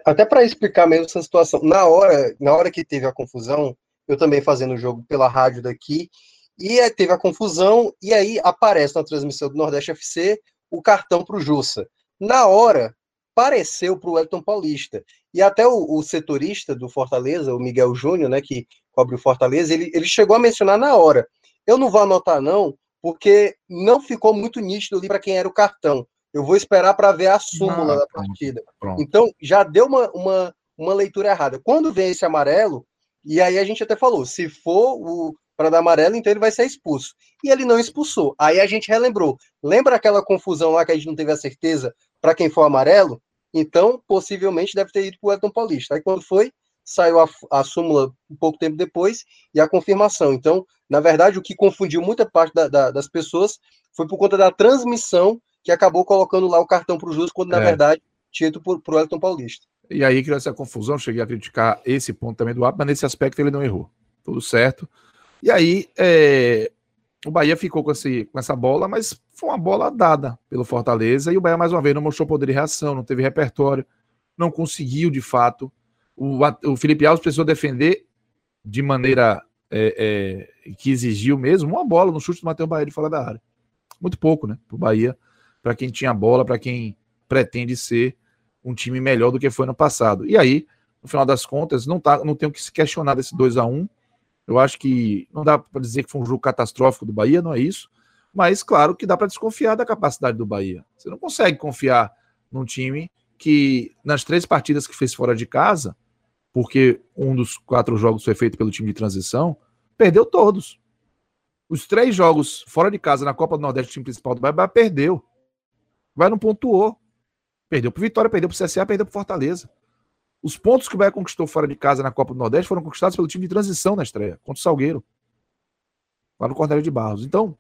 [SPEAKER 2] Até, para explicar mesmo essa situação, na hora, na hora que teve a confusão, eu também fazendo o jogo pela rádio daqui, e teve a confusão, e aí aparece na transmissão do Nordeste FC o cartão para o Jussa. Na hora, pareceu para o Elton Paulista. E até o, o, setorista do Fortaleza, o Miguel Júnior, né, que cobre o Fortaleza, ele, ele chegou a mencionar na hora. Eu não vou anotar, não, porque não ficou muito nítido ali para quem era o cartão. Eu vou esperar para ver a súmula ah, da partida. Pronto. Então, já deu uma, uma, uma leitura errada. Quando vem esse amarelo, e aí a gente até falou, se for o para dar amarelo, então ele vai ser expulso. E ele não expulsou. Aí a gente relembrou. Lembra aquela confusão lá que a gente não teve a certeza para quem for amarelo? Então, possivelmente deve ter ido para o Elton Paulista. Aí quando foi, saiu a, a, súmula um pouco tempo depois e a confirmação. Então, na verdade, o que confundiu muita parte da, da, das pessoas foi por conta da transmissão que acabou colocando lá o cartão para o justo, quando na é. verdade tinha ido para o Elton Paulista.
[SPEAKER 3] E aí criou essa confusão, cheguei a criticar esse ponto também do árbitro, mas nesse aspecto ele não errou. Tudo certo. E aí é, o Bahia ficou com, esse, com essa bola, mas foi uma bola dada pelo Fortaleza e o Bahia mais uma vez não mostrou poder de reação, não teve repertório, não conseguiu de fato. O, o Felipe Alves precisou defender de maneira é, é, que exigiu mesmo uma bola no chute do Matheus Bahia de fora da área. Muito pouco, né? Para o Bahia, para quem tinha bola, para quem pretende ser um time melhor do que foi no passado. E aí, no final das contas, não, tá, não tem o que se questionar desse 2 a 1 Eu acho que não dá para dizer que foi um jogo catastrófico do Bahia, não é isso. Mas claro que dá para desconfiar da capacidade do Bahia. Você não consegue confiar num time que nas três partidas que fez fora de casa, porque um dos quatro jogos foi feito pelo time de transição, perdeu todos. Os três jogos fora de casa na Copa do Nordeste, o time principal do Bahia, Bahia perdeu. Vai não pontuou. Perdeu para Vitória, perdeu para o CSA, perdeu para Fortaleza. Os pontos que o Bahia conquistou fora de casa na Copa do Nordeste foram conquistados pelo time de transição na estreia, contra o Salgueiro. Lá no Cornélio de Barros. Então,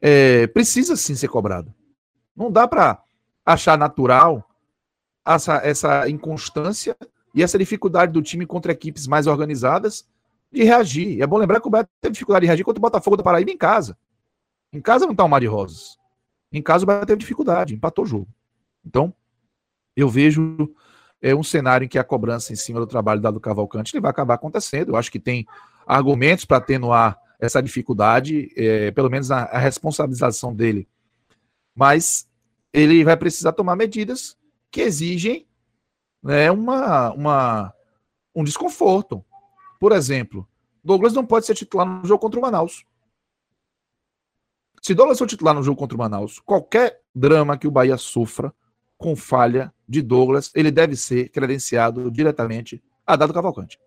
[SPEAKER 3] é, precisa sim ser cobrado. Não dá para achar natural essa, essa inconstância e essa dificuldade do time contra equipes mais organizadas de reagir. E é bom lembrar que o Bahia teve dificuldade de reagir contra o Botafogo da Paraíba em casa. Em casa não está um mar de rosas. Em casa o Bahia teve dificuldade, empatou o jogo. Então, eu vejo é, um cenário em que a cobrança em cima do trabalho dado do Cavalcante ele vai acabar acontecendo. Eu acho que tem argumentos para atenuar essa dificuldade, é, pelo menos a, a, responsabilização dele. Mas ele vai precisar tomar medidas que exigem né, uma, uma, um desconforto. Por exemplo, Douglas não pode ser titular no jogo contra o Manaus. Se Douglas for titular no jogo contra o Manaus, qualquer drama que o Bahia sofra com falha de Douglas, ele deve ser credenciado diretamente a Dado Cavalcante.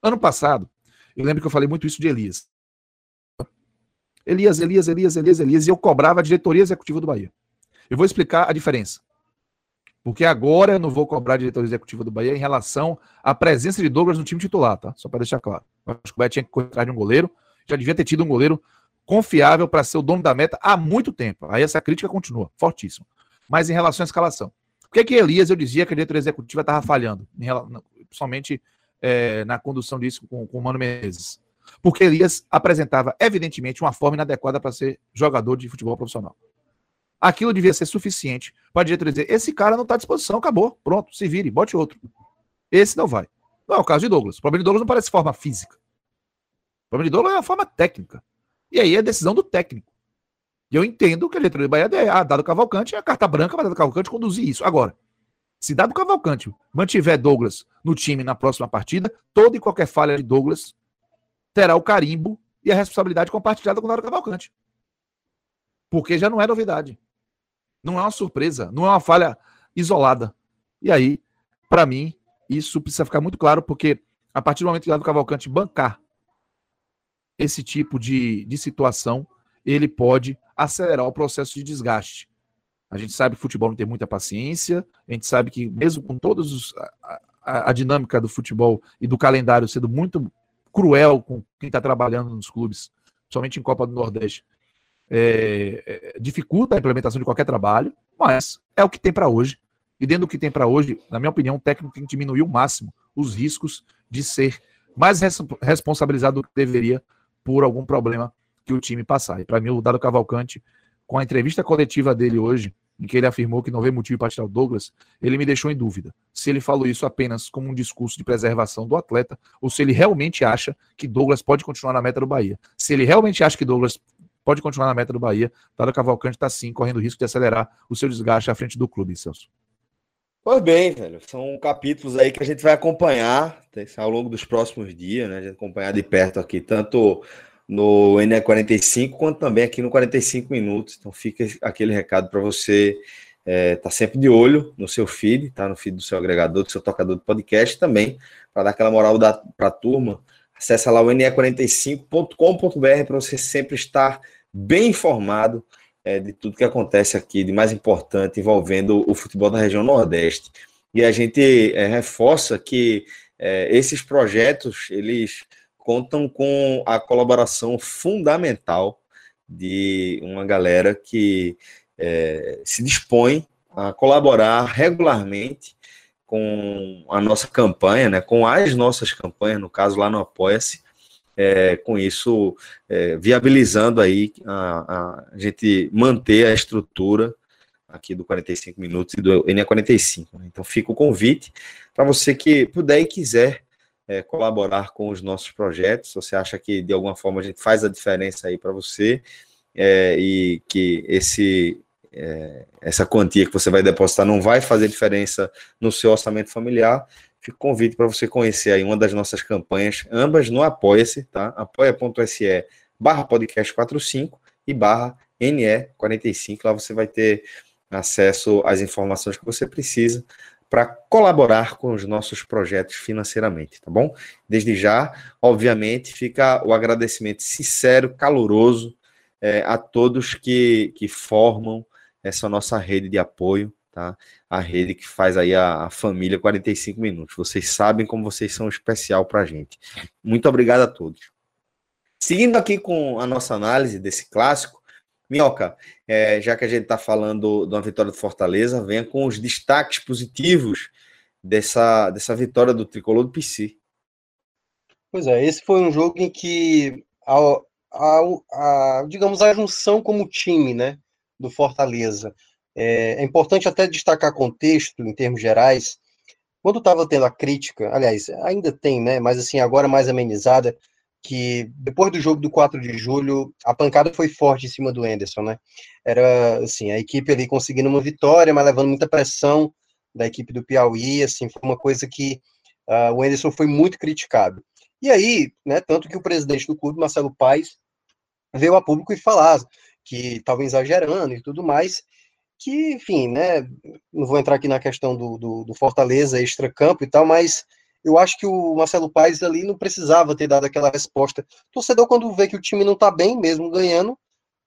[SPEAKER 3] Ano passado, eu lembro que eu falei muito isso de Elias. Elias, Elias, Elias, Elias, Elias, e eu cobrava a diretoria executiva do Bahia. Eu vou explicar a diferença. Porque agora eu não vou cobrar a diretoria executiva do Bahia em relação à presença de Douglas no time titular, tá? Só para deixar claro. acho que o Bahia tinha que atrás de um goleiro. Já devia ter tido um goleiro confiável para ser o dono da meta há muito tempo. Aí essa crítica continua, fortíssima. Mas em relação à escalação. Por que, que Elias eu dizia que a diretoria executiva estava falhando? Somente é, na condução disso com, com o Mano Menezes. Porque Elias apresentava, evidentemente, uma forma inadequada para ser jogador de futebol profissional. Aquilo devia ser suficiente para a diretoria dizer: esse cara não está à disposição, acabou, pronto, se vire, bote outro. Esse não vai. Não é o caso de Douglas. O problema de Douglas não parece forma física. Problema de Douglas é uma forma técnica. E aí é decisão do técnico. E eu entendo que a diretoria do Bahia é ah, dado Cavalcante, é a carta branca para dado Cavalcante conduzir isso. Agora, se dado Cavalcante mantiver Douglas no time na próxima partida, toda e qualquer falha de Douglas terá o carimbo e a responsabilidade compartilhada com o Dado Cavalcante. Porque já não é novidade. Não é uma surpresa, não é uma falha isolada. E aí, para mim, isso precisa ficar muito claro, porque a partir do momento que Dado Cavalcante bancar esse tipo de, de situação, ele pode acelerar o processo de desgaste. A gente sabe que o futebol não tem muita paciência, a gente sabe que, mesmo com toda a, a, a, dinâmica do futebol e do calendário sendo muito cruel com quem está trabalhando nos clubes, somente em Copa do Nordeste, é, é, dificulta a implementação de qualquer trabalho, mas é o que tem para hoje. E dentro do que tem para hoje, na minha opinião, o técnico tem que diminuir o máximo os riscos de ser mais res responsabilizado do que deveria por algum problema que o time passar. E para mim, o Dado Cavalcante, com a entrevista coletiva dele hoje, em que ele afirmou que não vê motivo para tirar o Douglas, ele me deixou em dúvida se ele falou isso apenas como um discurso de preservação do atleta ou se ele realmente acha que Douglas pode continuar na meta do Bahia. Se ele realmente acha que Douglas pode continuar na meta do Bahia, Dado Cavalcante está sim correndo risco de acelerar o seu desgaste à frente do clube, Celso.
[SPEAKER 1] Pois bem, velho. São capítulos aí que a gente vai acompanhar ao longo dos próximos dias, né? A gente acompanhar de perto aqui, tanto no NE45, quanto também aqui no 45 minutos. Então fica aquele recado para você é, tá sempre de olho no seu feed, tá no feed do seu agregador, do seu tocador de podcast também, para dar aquela moral para a turma. Acesse lá o ne45.com.br para você sempre estar bem informado é, de tudo que acontece aqui, de mais importante envolvendo o futebol da região Nordeste. E a gente é, reforça que é, esses projetos, eles contam com a colaboração fundamental de uma galera que é, se dispõe a colaborar regularmente com a nossa campanha, né, com as nossas campanhas, no caso lá no Apoia-se, é, com isso é, viabilizando aí a, a, gente manter a estrutura aqui do 45 minutos e do NE45. Né? Então fica o convite para você que puder e quiser é, colaborar com os nossos projetos. Se você acha que de alguma forma a gente faz a diferença aí para você é, e que esse é, essa quantia que você vai depositar não vai fazer diferença no seu orçamento familiar, fica o convite para você conhecer aí uma das nossas campanhas, ambas no Apoia-se, tá? apoia.se barra podcast 45 e barra NE45, lá você vai ter acesso às informações que você precisa para colaborar com os nossos projetos financeiramente, tá bom? Desde já, obviamente, fica o agradecimento sincero, caloroso é, a todos que, que formam essa nossa rede de apoio, tá? A rede que faz aí a, a família 45 minutos. Vocês sabem como vocês são especial para a gente. Muito obrigado a todos. Seguindo aqui com a nossa análise desse clássico, Minhoca, é, já que a gente está falando de uma vitória do Fortaleza, venha com os destaques positivos dessa, dessa vitória do tricolor do PC.
[SPEAKER 2] Pois é, esse foi um jogo em que a, a, a, digamos a junção como time, né, do Fortaleza. É, é importante até destacar contexto em termos gerais. Quando estava tendo a crítica, aliás, ainda tem, né, mas assim agora mais amenizada, que depois do jogo do 4 de julho, a pancada foi forte em cima do Enderson, né? Era, assim, a equipe ali conseguindo uma vitória, mas levando muita pressão da equipe do Piauí, assim, foi uma coisa que uh, o Enderson foi muito criticado. E aí, né, tanto que o presidente do clube, Marcelo Paes, veio a público e falar que estavam exagerando e tudo mais, que, enfim, né, não vou entrar aqui na questão do, do, do Fortaleza extra-campo e tal, mas eu acho que o Marcelo Paes ali não precisava ter dado aquela resposta. Torcedor, quando vê que o time não está bem, mesmo ganhando,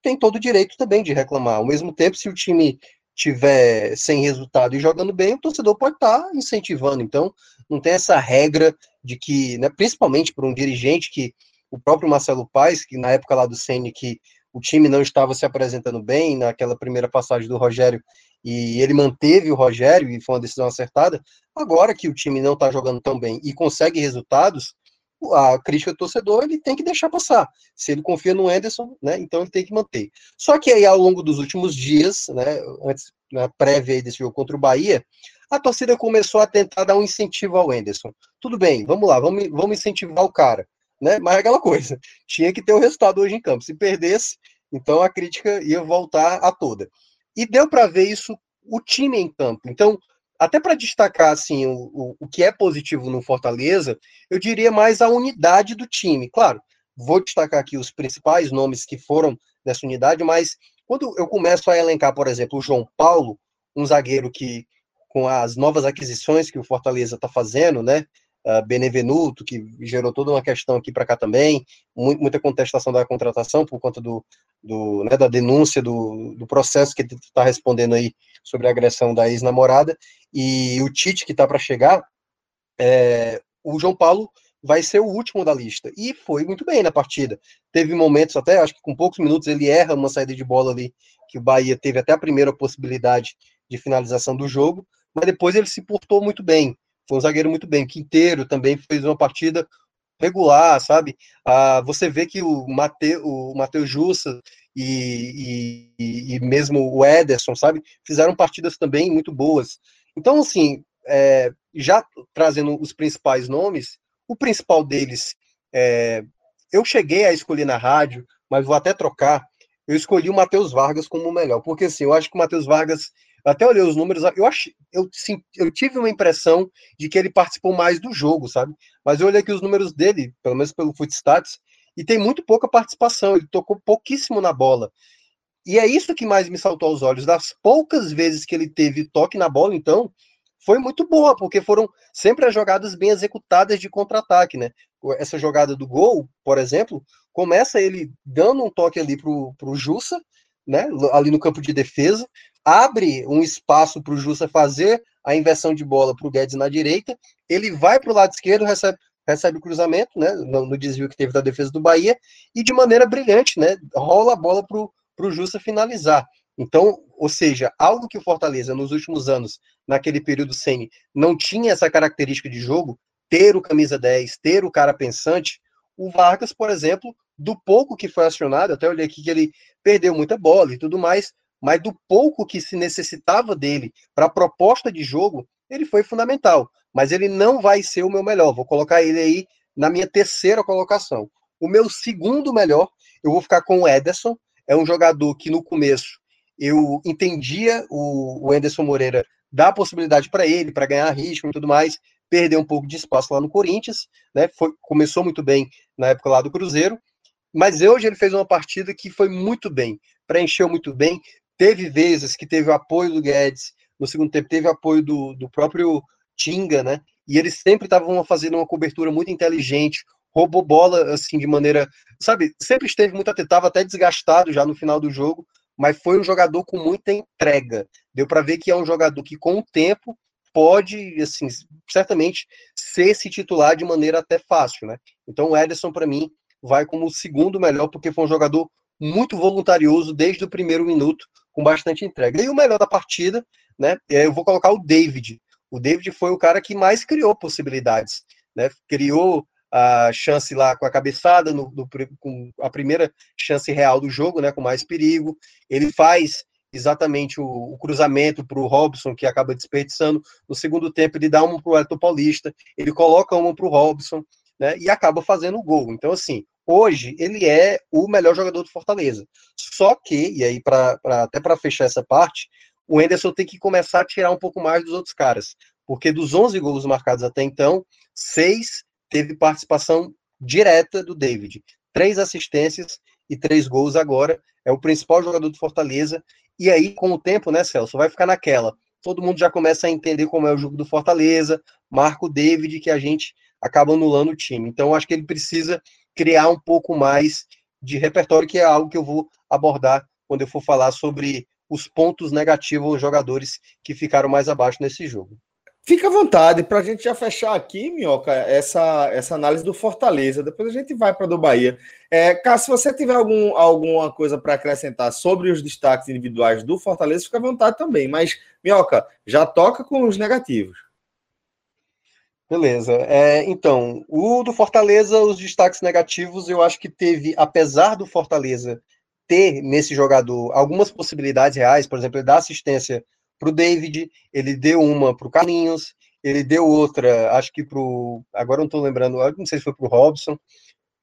[SPEAKER 2] tem todo o direito também de reclamar. Ao mesmo tempo, se o time tiver sem resultado e jogando bem, o torcedor pode estar tá incentivando. Então, não tem essa regra de que, né, principalmente para um dirigente que o próprio Marcelo Paes, que na época lá do Ceni que o time não estava se apresentando bem naquela primeira passagem do Rogério e ele manteve o Rogério e foi uma decisão acertada. Agora que o time não está jogando tão bem e consegue resultados, a crítica do torcedor ele tem que deixar passar. Se ele confia no Anderson, né, então ele tem que manter. Só que aí ao longo dos últimos dias, né, antes na prévia desse jogo contra o Bahia, a torcida começou a tentar dar um incentivo ao Anderson. Tudo bem, vamos lá, vamos, vamos incentivar o cara, né? Mas é aquela coisa, tinha que ter o resultado hoje em campo. Se perdesse, então a crítica ia voltar a toda. E deu para ver isso o time em campo. Então, até para destacar assim o, o, o, que é positivo no Fortaleza, eu diria mais a unidade do time. Claro, vou destacar aqui os principais nomes que foram nessa unidade, mas quando eu começo a elencar, por exemplo, o João Paulo, um zagueiro que com as novas aquisições que o Fortaleza está fazendo, né? Uh, Benevenuto, que gerou toda uma questão aqui para cá também, muita contestação da contratação por conta do, do né, da denúncia do, do processo que está respondendo aí sobre a agressão da ex-namorada, e o Tite que está para chegar, é, o João Paulo vai ser o último da lista. E foi muito bem na partida. Teve momentos até, acho que com poucos minutos ele erra uma saída de bola ali, que o Bahia teve até a primeira possibilidade de finalização do jogo, mas depois ele se portou muito bem. Foi um zagueiro muito bem. Quinteiro também fez uma partida regular, sabe? Ah, você vê que o Mateus o Jussa e, e, e, mesmo o Ederson, sabe? Fizeram partidas também muito boas. Então, assim, é, já trazendo os principais nomes, o principal deles, é, eu cheguei a escolher na rádio, mas vou até trocar. Eu escolhi o Matheus Vargas como o melhor, porque assim, eu acho que o Matheus Vargas até olhei os números, eu acho, eu, sim, eu tive uma impressão de que ele participou mais do jogo, sabe? Mas eu olhei aqui os números dele, pelo menos pelo Footstats, e tem muito pouca participação, ele tocou pouquíssimo na bola. E é isso que mais me saltou aos olhos. Das poucas vezes que ele teve toque na bola, então, foi muito boa, porque foram sempre as jogadas bem executadas de contra-ataque, né? Essa jogada do gol, por exemplo, começa ele dando um toque ali pro, pro Jussa, né? Ali no campo de defesa, abre um espaço para o Jussa fazer a inversão de bola para o Guedes na direita, ele vai para o lado esquerdo, recebe, recebe o cruzamento, né, no, no, desvio que teve da defesa do Bahia, e de maneira brilhante, né, rola a bola para o Jussa finalizar. Então, ou seja, algo que o Fortaleza nos últimos anos, naquele período sem, não tinha essa característica de jogo, ter o camisa 10, ter o cara pensante, o Vargas, por exemplo, do pouco que foi acionado, até olhei aqui que ele perdeu muita bola e tudo mais, mas do pouco que se necessitava dele para a proposta de jogo, ele foi fundamental. Mas ele não vai ser o meu melhor. Vou colocar ele aí na minha terceira colocação. O meu segundo melhor, eu vou ficar com o Ederson. É um jogador que no começo eu entendia o, o Ederson Moreira dar possibilidade para ele, para ganhar ritmo e tudo mais, perdeu um pouco de espaço lá no Corinthians, né? Foi, começou muito bem na época lá do Cruzeiro, mas hoje ele fez uma partida que foi muito bem, preencheu muito bem, Teve vezes que teve o apoio do Guedes, no segundo tempo teve o apoio do, do próprio Tinga, né? E eles sempre estavam fazendo uma cobertura muito inteligente, roubou bola assim de maneira, sabe, sempre esteve muito atento, estava até desgastado já no final do jogo, mas foi um jogador com muita entrega. Deu para ver que é um jogador que com o tempo pode, assim, certamente ser esse titular de maneira até fácil, né? Então o Ederson para mim vai como o segundo melhor porque foi um jogador muito voluntarioso desde o primeiro minuto, com bastante entrega. E o melhor da partida, né? É, eu vou colocar o David. O David foi o cara que mais criou possibilidades, né? Criou a chance lá com a cabeçada, no, no, com a primeira chance real do jogo, né? Com mais perigo. Ele faz exatamente o, o cruzamento para o Robson, que acaba desperdiçando. No segundo tempo, ele dá uma para o Elton Paulista, ele coloca uma para o Robson, né? E acaba fazendo o gol. Então, assim, hoje ele é o melhor jogador do Fortaleza. Só que, e aí pra, pra até para fechar essa parte, o Enderson tem que começar a tirar um pouco mais dos outros caras, porque dos 11 gols marcados até então, seis teve participação direta do David, três assistências e três gols agora, é o principal jogador do Fortaleza E aí, com o tempo, né, Celso, vai ficar naquela. Todo mundo já começa a entender como é o jogo do Fortaleza, Marco David, que a gente acaba anulando o time. Então, acho que ele precisa criar um pouco mais de repertório, que é algo que eu vou abordar quando eu for falar sobre os pontos negativos aos jogadores que ficaram mais abaixo nesse jogo.
[SPEAKER 1] Fica à vontade, para a gente já fechar aqui, Minhoca, essa, essa análise do Fortaleza. Depois a gente vai para do Bahia. É, Cássio, se você tiver algum, alguma coisa para acrescentar sobre os destaques individuais do Fortaleza, fica à vontade também. Mas, Minhoca, já toca com os negativos.
[SPEAKER 2] Beleza. É, então, o do Fortaleza, os destaques negativos, eu acho que teve, apesar do Fortaleza ter nesse jogador algumas possibilidades reais, por exemplo, ele dá assistência para o David, ele deu uma para o Carlinhos, ele deu outra, acho que para o. Agora não estou lembrando, não sei se foi para o Robson,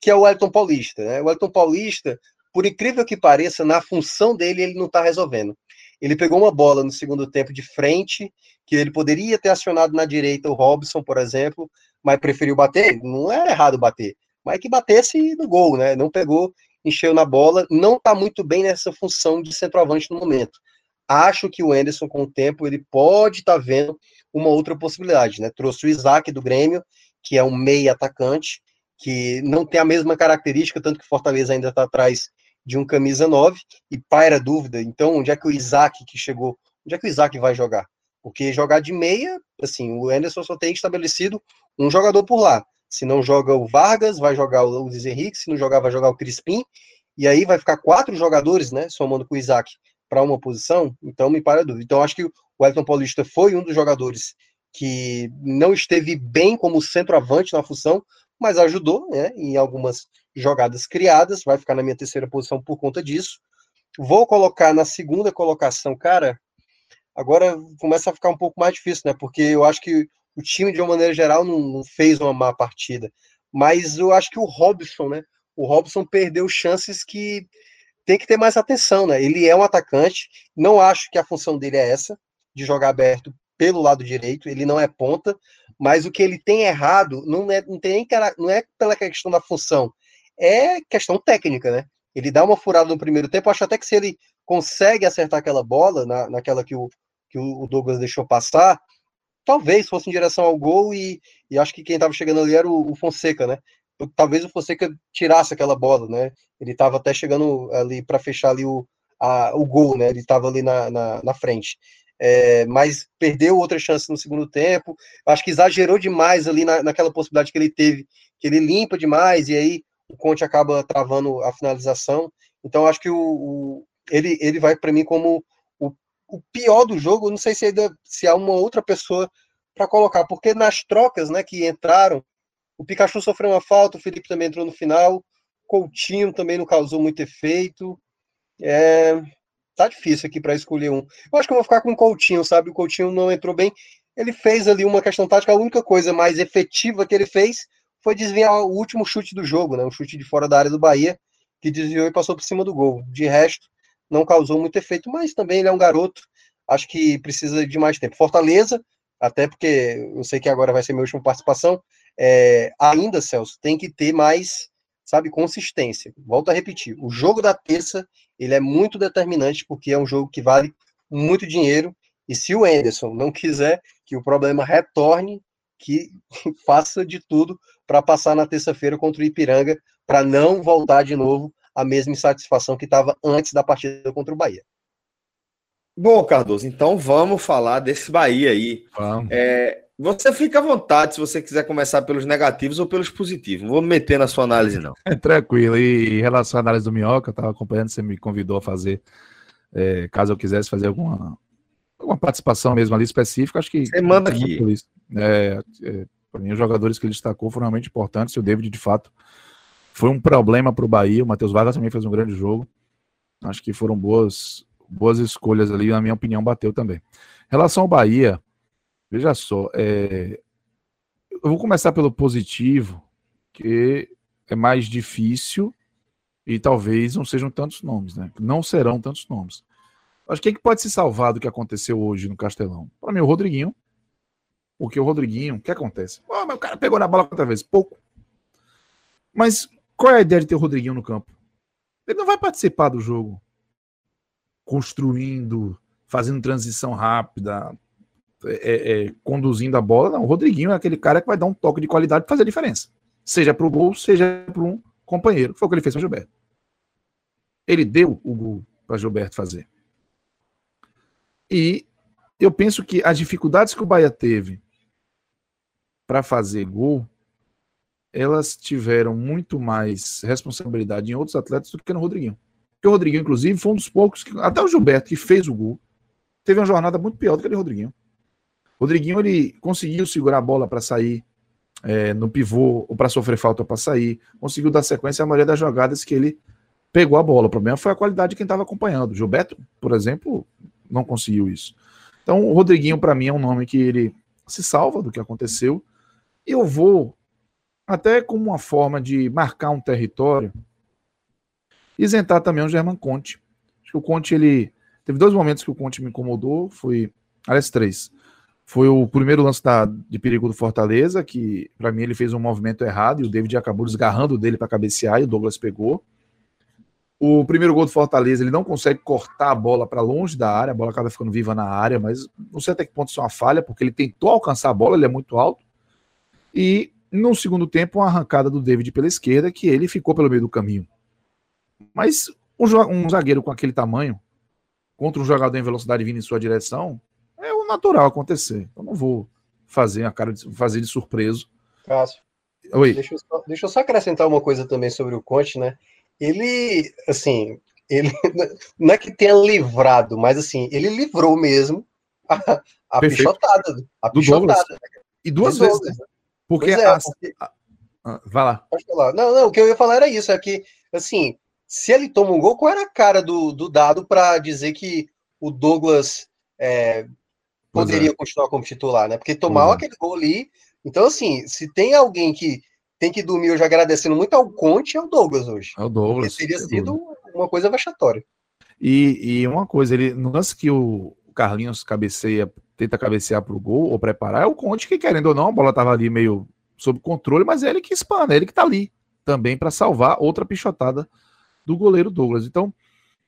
[SPEAKER 2] que é o Elton Paulista. Né? O Elton Paulista, por incrível que pareça, na função dele, ele não está resolvendo. Ele pegou uma bola no segundo tempo de frente, que ele poderia ter acionado na direita o Robson, por exemplo, mas preferiu bater. Não é errado bater, mas que batesse no gol, né? Não pegou, encheu na bola, não está muito bem nessa função de centroavante no momento. Acho que o Anderson, com o tempo, ele pode estar tá vendo uma outra possibilidade, né? Trouxe o Isaac do Grêmio, que é um meia atacante, que não tem a mesma característica, tanto que Fortaleza ainda está atrás de um camisa 9, e paira dúvida, então, onde é que o Isaac que chegou, onde é que o Isaac vai jogar? Porque jogar de meia, assim, o Anderson só tem estabelecido um jogador por lá. Se não joga o Vargas, vai jogar o Luiz Henrique, se não jogar, vai jogar o Crispim, e aí vai ficar quatro jogadores, né, somando com o Isaac, para uma posição, então me para a dúvida. Então acho que o Elton Paulista foi um dos jogadores que não esteve bem como centroavante na função, mas ajudou né, em algumas jogadas criadas, vai ficar na minha terceira posição por conta disso. Vou colocar na segunda colocação, cara, agora começa a ficar um pouco mais difícil, né? Porque eu acho que o time, de uma maneira geral, não, não fez uma má partida. Mas eu acho que o Robson, né? O Robson perdeu chances que tem que ter mais atenção, né? Ele é um atacante, não acho que a função dele é essa, de jogar aberto pelo lado direito, ele não é ponta, mas o que ele tem errado não é, não tem nem não é pela questão da função, é questão técnica, né? Ele dá uma furada no primeiro tempo, acho até que se ele consegue acertar aquela bola, na, naquela que o, que o Douglas deixou passar, talvez fosse em direção ao gol e, e acho que quem estava chegando ali era o, o Fonseca, né? talvez o Fonseca tirasse aquela bola, né? Ele estava até chegando ali para fechar ali o, a, o gol, né? Ele estava ali na, na, na frente. É, mas perdeu outra chance no segundo tempo. Acho que exagerou demais ali na, naquela possibilidade que ele teve, que ele limpa demais e aí o Conte acaba travando a finalização. Então acho que o, o ele, ele vai para mim como o, pior do jogo. Não sei se ainda se há uma outra pessoa para colocar, porque nas trocas, né, que entraram o Pikachu sofreu uma falta, o Felipe também entrou no final. Coutinho também não causou muito efeito. É, tá difícil aqui para escolher um. Eu acho que eu vou ficar com o Coutinho, sabe? O Coutinho não entrou bem. Ele fez ali uma questão tática. A única coisa mais efetiva que ele fez foi desviar o último chute do jogo, né? Um chute de fora da área do Bahia, que desviou e passou por cima do gol. De resto, não causou muito efeito, mas também ele é um garoto. Acho que precisa de mais tempo. Fortaleza, até porque eu sei que agora vai ser minha última participação é, ainda, Celso, tem que ter mais, sabe, consistência. Volto a repetir, o jogo da terça, ele é muito determinante, porque é um jogo que vale muito dinheiro, e se o Anderson não quiser que o problema retorne, que faça de tudo para passar na terça-feira contra o Ipiranga, para não voltar de novo a mesma insatisfação que estava antes da partida contra o Bahia.
[SPEAKER 1] Bom, Cardoso, então vamos falar desse Bahia aí. Vamos. É, você fica à vontade se você quiser começar pelos negativos ou pelos positivos. Não vou me meter na sua análise, não.
[SPEAKER 3] É tranquilo. E em relação à análise do Minhoca, eu estava acompanhando, você me convidou a fazer, é, caso eu quisesse fazer alguma, alguma participação mesmo ali específica, acho que.
[SPEAKER 1] Você manda aqui.
[SPEAKER 3] É, é, para mim, os jogadores que ele destacou foram realmente importantes. O David, de fato, foi um problema para o Bahia. O Matheus Vargas também fez um grande jogo. Acho que foram boas, boas escolhas ali, na minha opinião, bateu também. Em relação ao Bahia, veja só, é, eu vou começar pelo positivo, que é mais difícil e talvez não sejam tantos nomes, né? Não serão tantos nomes. Acho que quem que pode se salvar do que aconteceu hoje no Castelão? Para mim, o Rodriguinho. Porque o Rodriguinho, o que acontece? Oh, mas o cara pegou na bola quantas vezes? Pouco. Mas qual é a ideia de ter o Rodriguinho no campo? Ele não vai participar do jogo. construindo, fazendo transição rápida, é, é, conduzindo a bola. Não, o Rodriguinho é aquele cara que vai dar um toque de qualidade para fazer a diferença. Seja para o gol, seja para um companheiro. Foi o que ele fez para o Gilberto. Ele deu o gol para Gilberto fazer. E eu penso que as dificuldades que o Bahia teve para fazer gol, elas tiveram muito mais responsabilidade em outros atletas do que no Rodriguinho. Porque o Rodriguinho, inclusive, foi um dos poucos, que, até o Gilberto, que fez o gol, teve uma jornada muito pior do que o Rodriguinho. O Rodriguinho, ele conseguiu segurar a bola para sair é, no pivô, ou para sofrer falta para sair, conseguiu dar sequência à maioria das jogadas que ele pegou a bola. O problema foi a qualidade de quem estava acompanhando. O Gilberto, por exemplo, não conseguiu isso. Então, o Rodriguinho, para mim, é um nome que ele se salva do que aconteceu. Eu vou, até como uma forma de marcar um território, isentar também o German Conte. Acho que o Conte, ele. Teve dois momentos que o Conte me incomodou, foi. Aliás, três. Foi o primeiro lance da, de perigo do Fortaleza, que para mim ele fez um movimento errado e o David acabou desgarrando dele para cabecear e o Douglas pegou. O primeiro gol do Fortaleza, ele não consegue cortar a bola para longe da área, a bola acaba ficando viva na área, mas não sei até que ponto isso é uma falha, porque ele tentou alcançar a bola, ele é muito alto. E no segundo tempo, uma arrancada do David pela esquerda, que ele ficou pelo meio do caminho. Mas um, zagueiro com aquele tamanho, contra um jogador em velocidade vindo em sua direção, é o natural acontecer. Eu não vou fazer a cara de, fazer de surpreso.
[SPEAKER 2] Cássio. Oi. Deixa eu, só, deixa eu só acrescentar uma coisa também sobre o Conte, né? ele, assim, ele não é que tenha livrado, mas assim, ele livrou mesmo a, a pichotada. A
[SPEAKER 3] do pichotada. E duas vezes. Douglas. Né? Porque, é, as... porque...
[SPEAKER 2] Ah, vai lá. Pode falar. Não, não, o que eu ia falar era isso, é que, assim, se ele toma um gol, qual era a cara do, do dado para dizer que o Douglas é, poderia é. continuar como titular, né? Porque tomar uhum. aquele gol ali. Então, assim, se tem alguém que tem que dormir hoje agradecendo muito ao Conte e ao Douglas hoje.
[SPEAKER 3] É o Douglas.
[SPEAKER 2] Porque teria sido uma coisa vexatória.
[SPEAKER 3] E, e uma coisa, ele, no lance que o Carlinhos cabeceia, tenta cabecear para o gol ou preparar, é o Conte que, querendo ou não, a bola estava ali meio sob controle, mas é ele que espana, é ele que está ali também para salvar outra pichotada do goleiro Douglas. Então,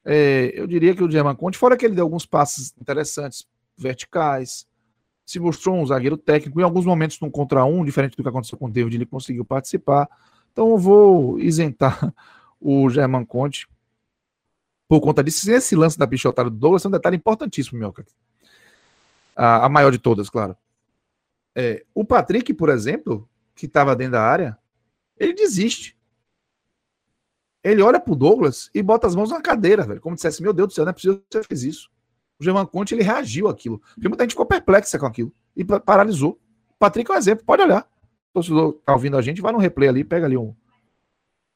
[SPEAKER 3] é, eu diria que o German Conte, fora que ele deu alguns passes interessantes, verticais, se mostrou um zagueiro técnico. Em alguns momentos, num contra um, diferente do que aconteceu com o David, ele conseguiu participar. Então, eu vou isentar o German Conte por conta disso. Esse lance da pichotada do Douglas é um detalhe importantíssimo, meu A, a maior de todas, claro. É, o Patrick, por exemplo, que estava dentro da área, ele desiste. Ele olha pro Douglas e bota as mãos na cadeira, velho. Como dissesse, meu Deus do céu, não é possível que você fez isso. O German Conte ele reagiu àquilo. Porque muita gente ficou perplexa com aquilo e paralisou. O Patrick é um exemplo, pode olhar. O torcedor tá ouvindo a gente, vai no replay ali, pega ali um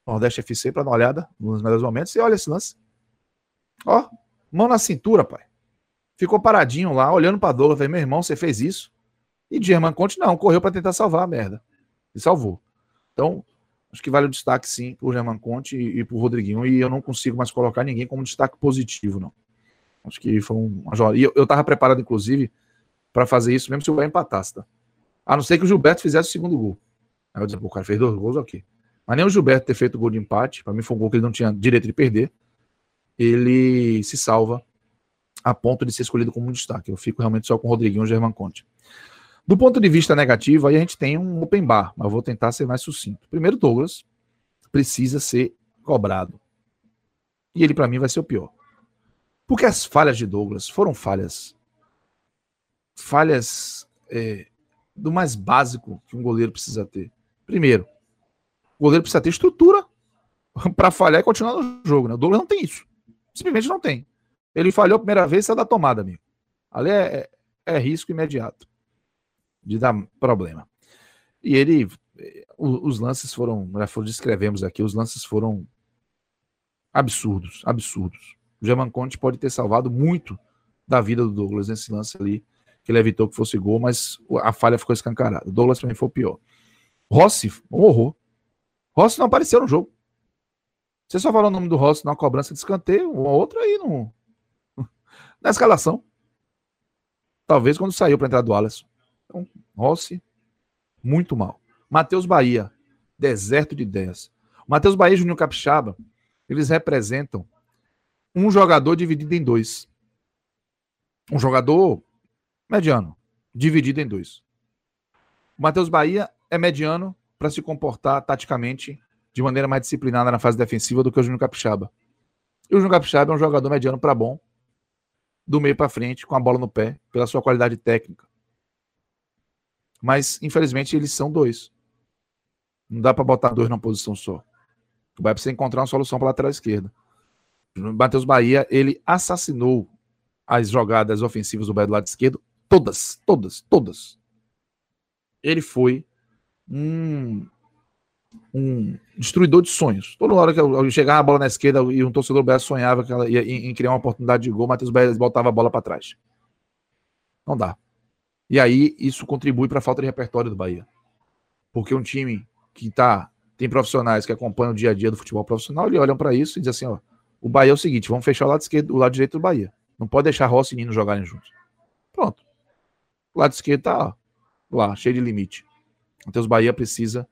[SPEAKER 3] Nordeste FC para dar uma olhada nos melhores momentos e olha esse lance. Ó, mão na cintura, pai. Ficou paradinho lá, olhando para Douglas, falei, meu irmão, você fez isso? E German Conte não, correu para tentar salvar a merda. E salvou. Então, acho que vale o destaque sim pro German Conte e, e pro Rodriguinho. E eu não consigo mais colocar ninguém como destaque positivo, não. Acho que foi uma jogada. E eu, estava preparado, inclusive, para fazer isso, mesmo se o Bahia empatasse, tá? A não ser que o Gilberto fizesse o segundo gol. Aí eu disse, o cara fez dois gols, ok. Mas nem o Gilberto ter feito o gol de empate, para mim foi um gol que ele não tinha direito de perder. Ele se salva a ponto de ser escolhido como um destaque. Eu fico realmente só com o Rodriguinho e o German Conte. Do ponto de vista negativo, aí a gente tem um open bar, mas vou tentar ser mais sucinto. Primeiro, Douglas precisa ser cobrado. E ele, para mim, vai ser o pior. Porque as falhas de Douglas foram falhas. Falhas é, do mais básico que um goleiro precisa ter. Primeiro, o goleiro precisa ter estrutura para falhar e continuar no jogo. Né? O Douglas não tem isso. Simplesmente não tem. Ele falhou a primeira vez, saiu da tomada, amigo. Ali é, é, é risco imediato de dar problema. E ele, os lances foram, já foram, descrevemos aqui, os lances foram absurdos, absurdos. O German Conte pode ter salvado muito da vida do Douglas nesse lance ali, que ele evitou que fosse gol, mas a falha ficou escancarada. O Douglas mim foi o pior. Rossi, um horror. Rossi não apareceu no jogo. Você só falou o nome do Rossi na cobrança de escanteio, uma outra aí no... na escalação. Talvez quando saiu para entrar do Alisson. Então, Rossi, muito mal. Matheus Bahia, deserto de ideias. Matheus Bahia e Juninho Capixaba, eles representam um jogador dividido em dois. Um jogador mediano, dividido em dois. O Matheus Bahia é mediano para se comportar taticamente de maneira mais disciplinada na fase defensiva do que o Júnior Capixaba. E o Júnior Capixaba é um jogador mediano para bom, do meio para frente, com a bola no pé, pela sua qualidade técnica. Mas, infelizmente, eles são dois. Não dá para botar dois numa posição só. Vai precisar encontrar uma solução para lateral esquerda. Matheus Bahia, ele assassinou as jogadas ofensivas do Bahia do lado esquerdo, todas, todas, todas. Ele foi um, um destruidor de sonhos. Toda hora que chegava a bola na esquerda e um torcedor do Bahia sonhava que ela ia, em, criar uma oportunidade de gol, Matheus Bahia botava a bola para trás. Não dá. E aí isso contribui para a falta de repertório do Bahia. Porque um time que tá tem profissionais que acompanham o dia a dia do futebol profissional, eles olham para isso e dizem assim, ó, o Bahia é o seguinte, vamos fechar o lado esquerdo, o lado direito do Bahia. Não pode deixar Rossi e Nino jogarem juntos. Pronto. O lado esquerdo tá lá, cheio de limite. Os Bahia precisa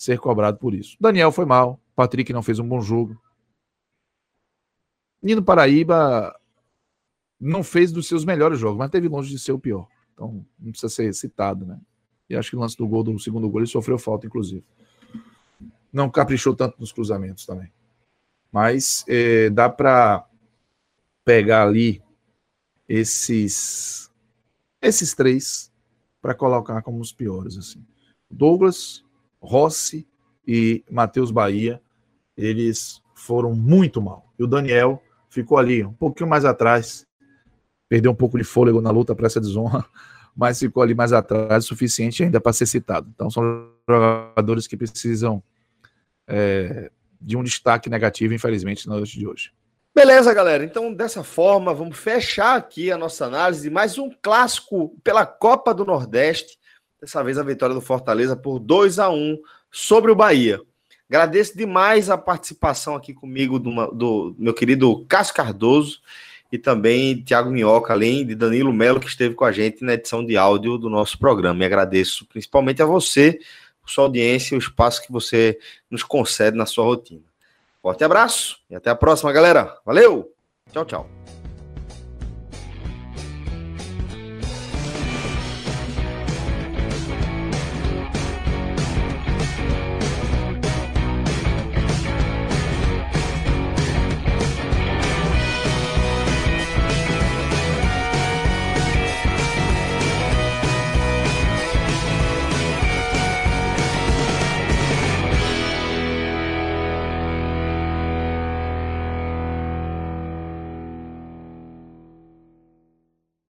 [SPEAKER 3] ser cobrado por isso. Daniel foi mal, Patrick não fez um bom jogo. Nino Paraíba não fez dos seus melhores jogos, mas teve longe de ser o pior. Então, não precisa ser citado, né? E acho que o lance do gol, do segundo gol, ele sofreu falta, inclusive. Não caprichou tanto nos cruzamentos também. Mas é, dá para pegar ali esses esses três para colocar como os piores assim. Douglas, Rossi e Matheus Bahia, eles foram muito mal. E o Daniel ficou ali um pouquinho mais atrás, perdeu um pouco de fôlego na luta para essa desonra, mas ficou ali mais atrás o suficiente ainda para ser citado. Então são jogadores que precisam é, de um destaque negativo, infelizmente, na noite de hoje.
[SPEAKER 1] Beleza, galera. Então, dessa forma, vamos fechar aqui a nossa análise de mais um clássico pela Copa do Nordeste. Dessa vez a vitória do Fortaleza por 2 a 1 sobre o Bahia. Agradeço demais a participação aqui comigo do, do meu querido Cássio Cardoso e também Tiago Minhoca, além de Danilo Melo, que esteve com a gente na edição de áudio do nosso programa. E agradeço principalmente a você, sua audiência e o espaço que você nos concede na sua rotina. Forte abraço e até a próxima, galera. Valeu! Tchau, tchau.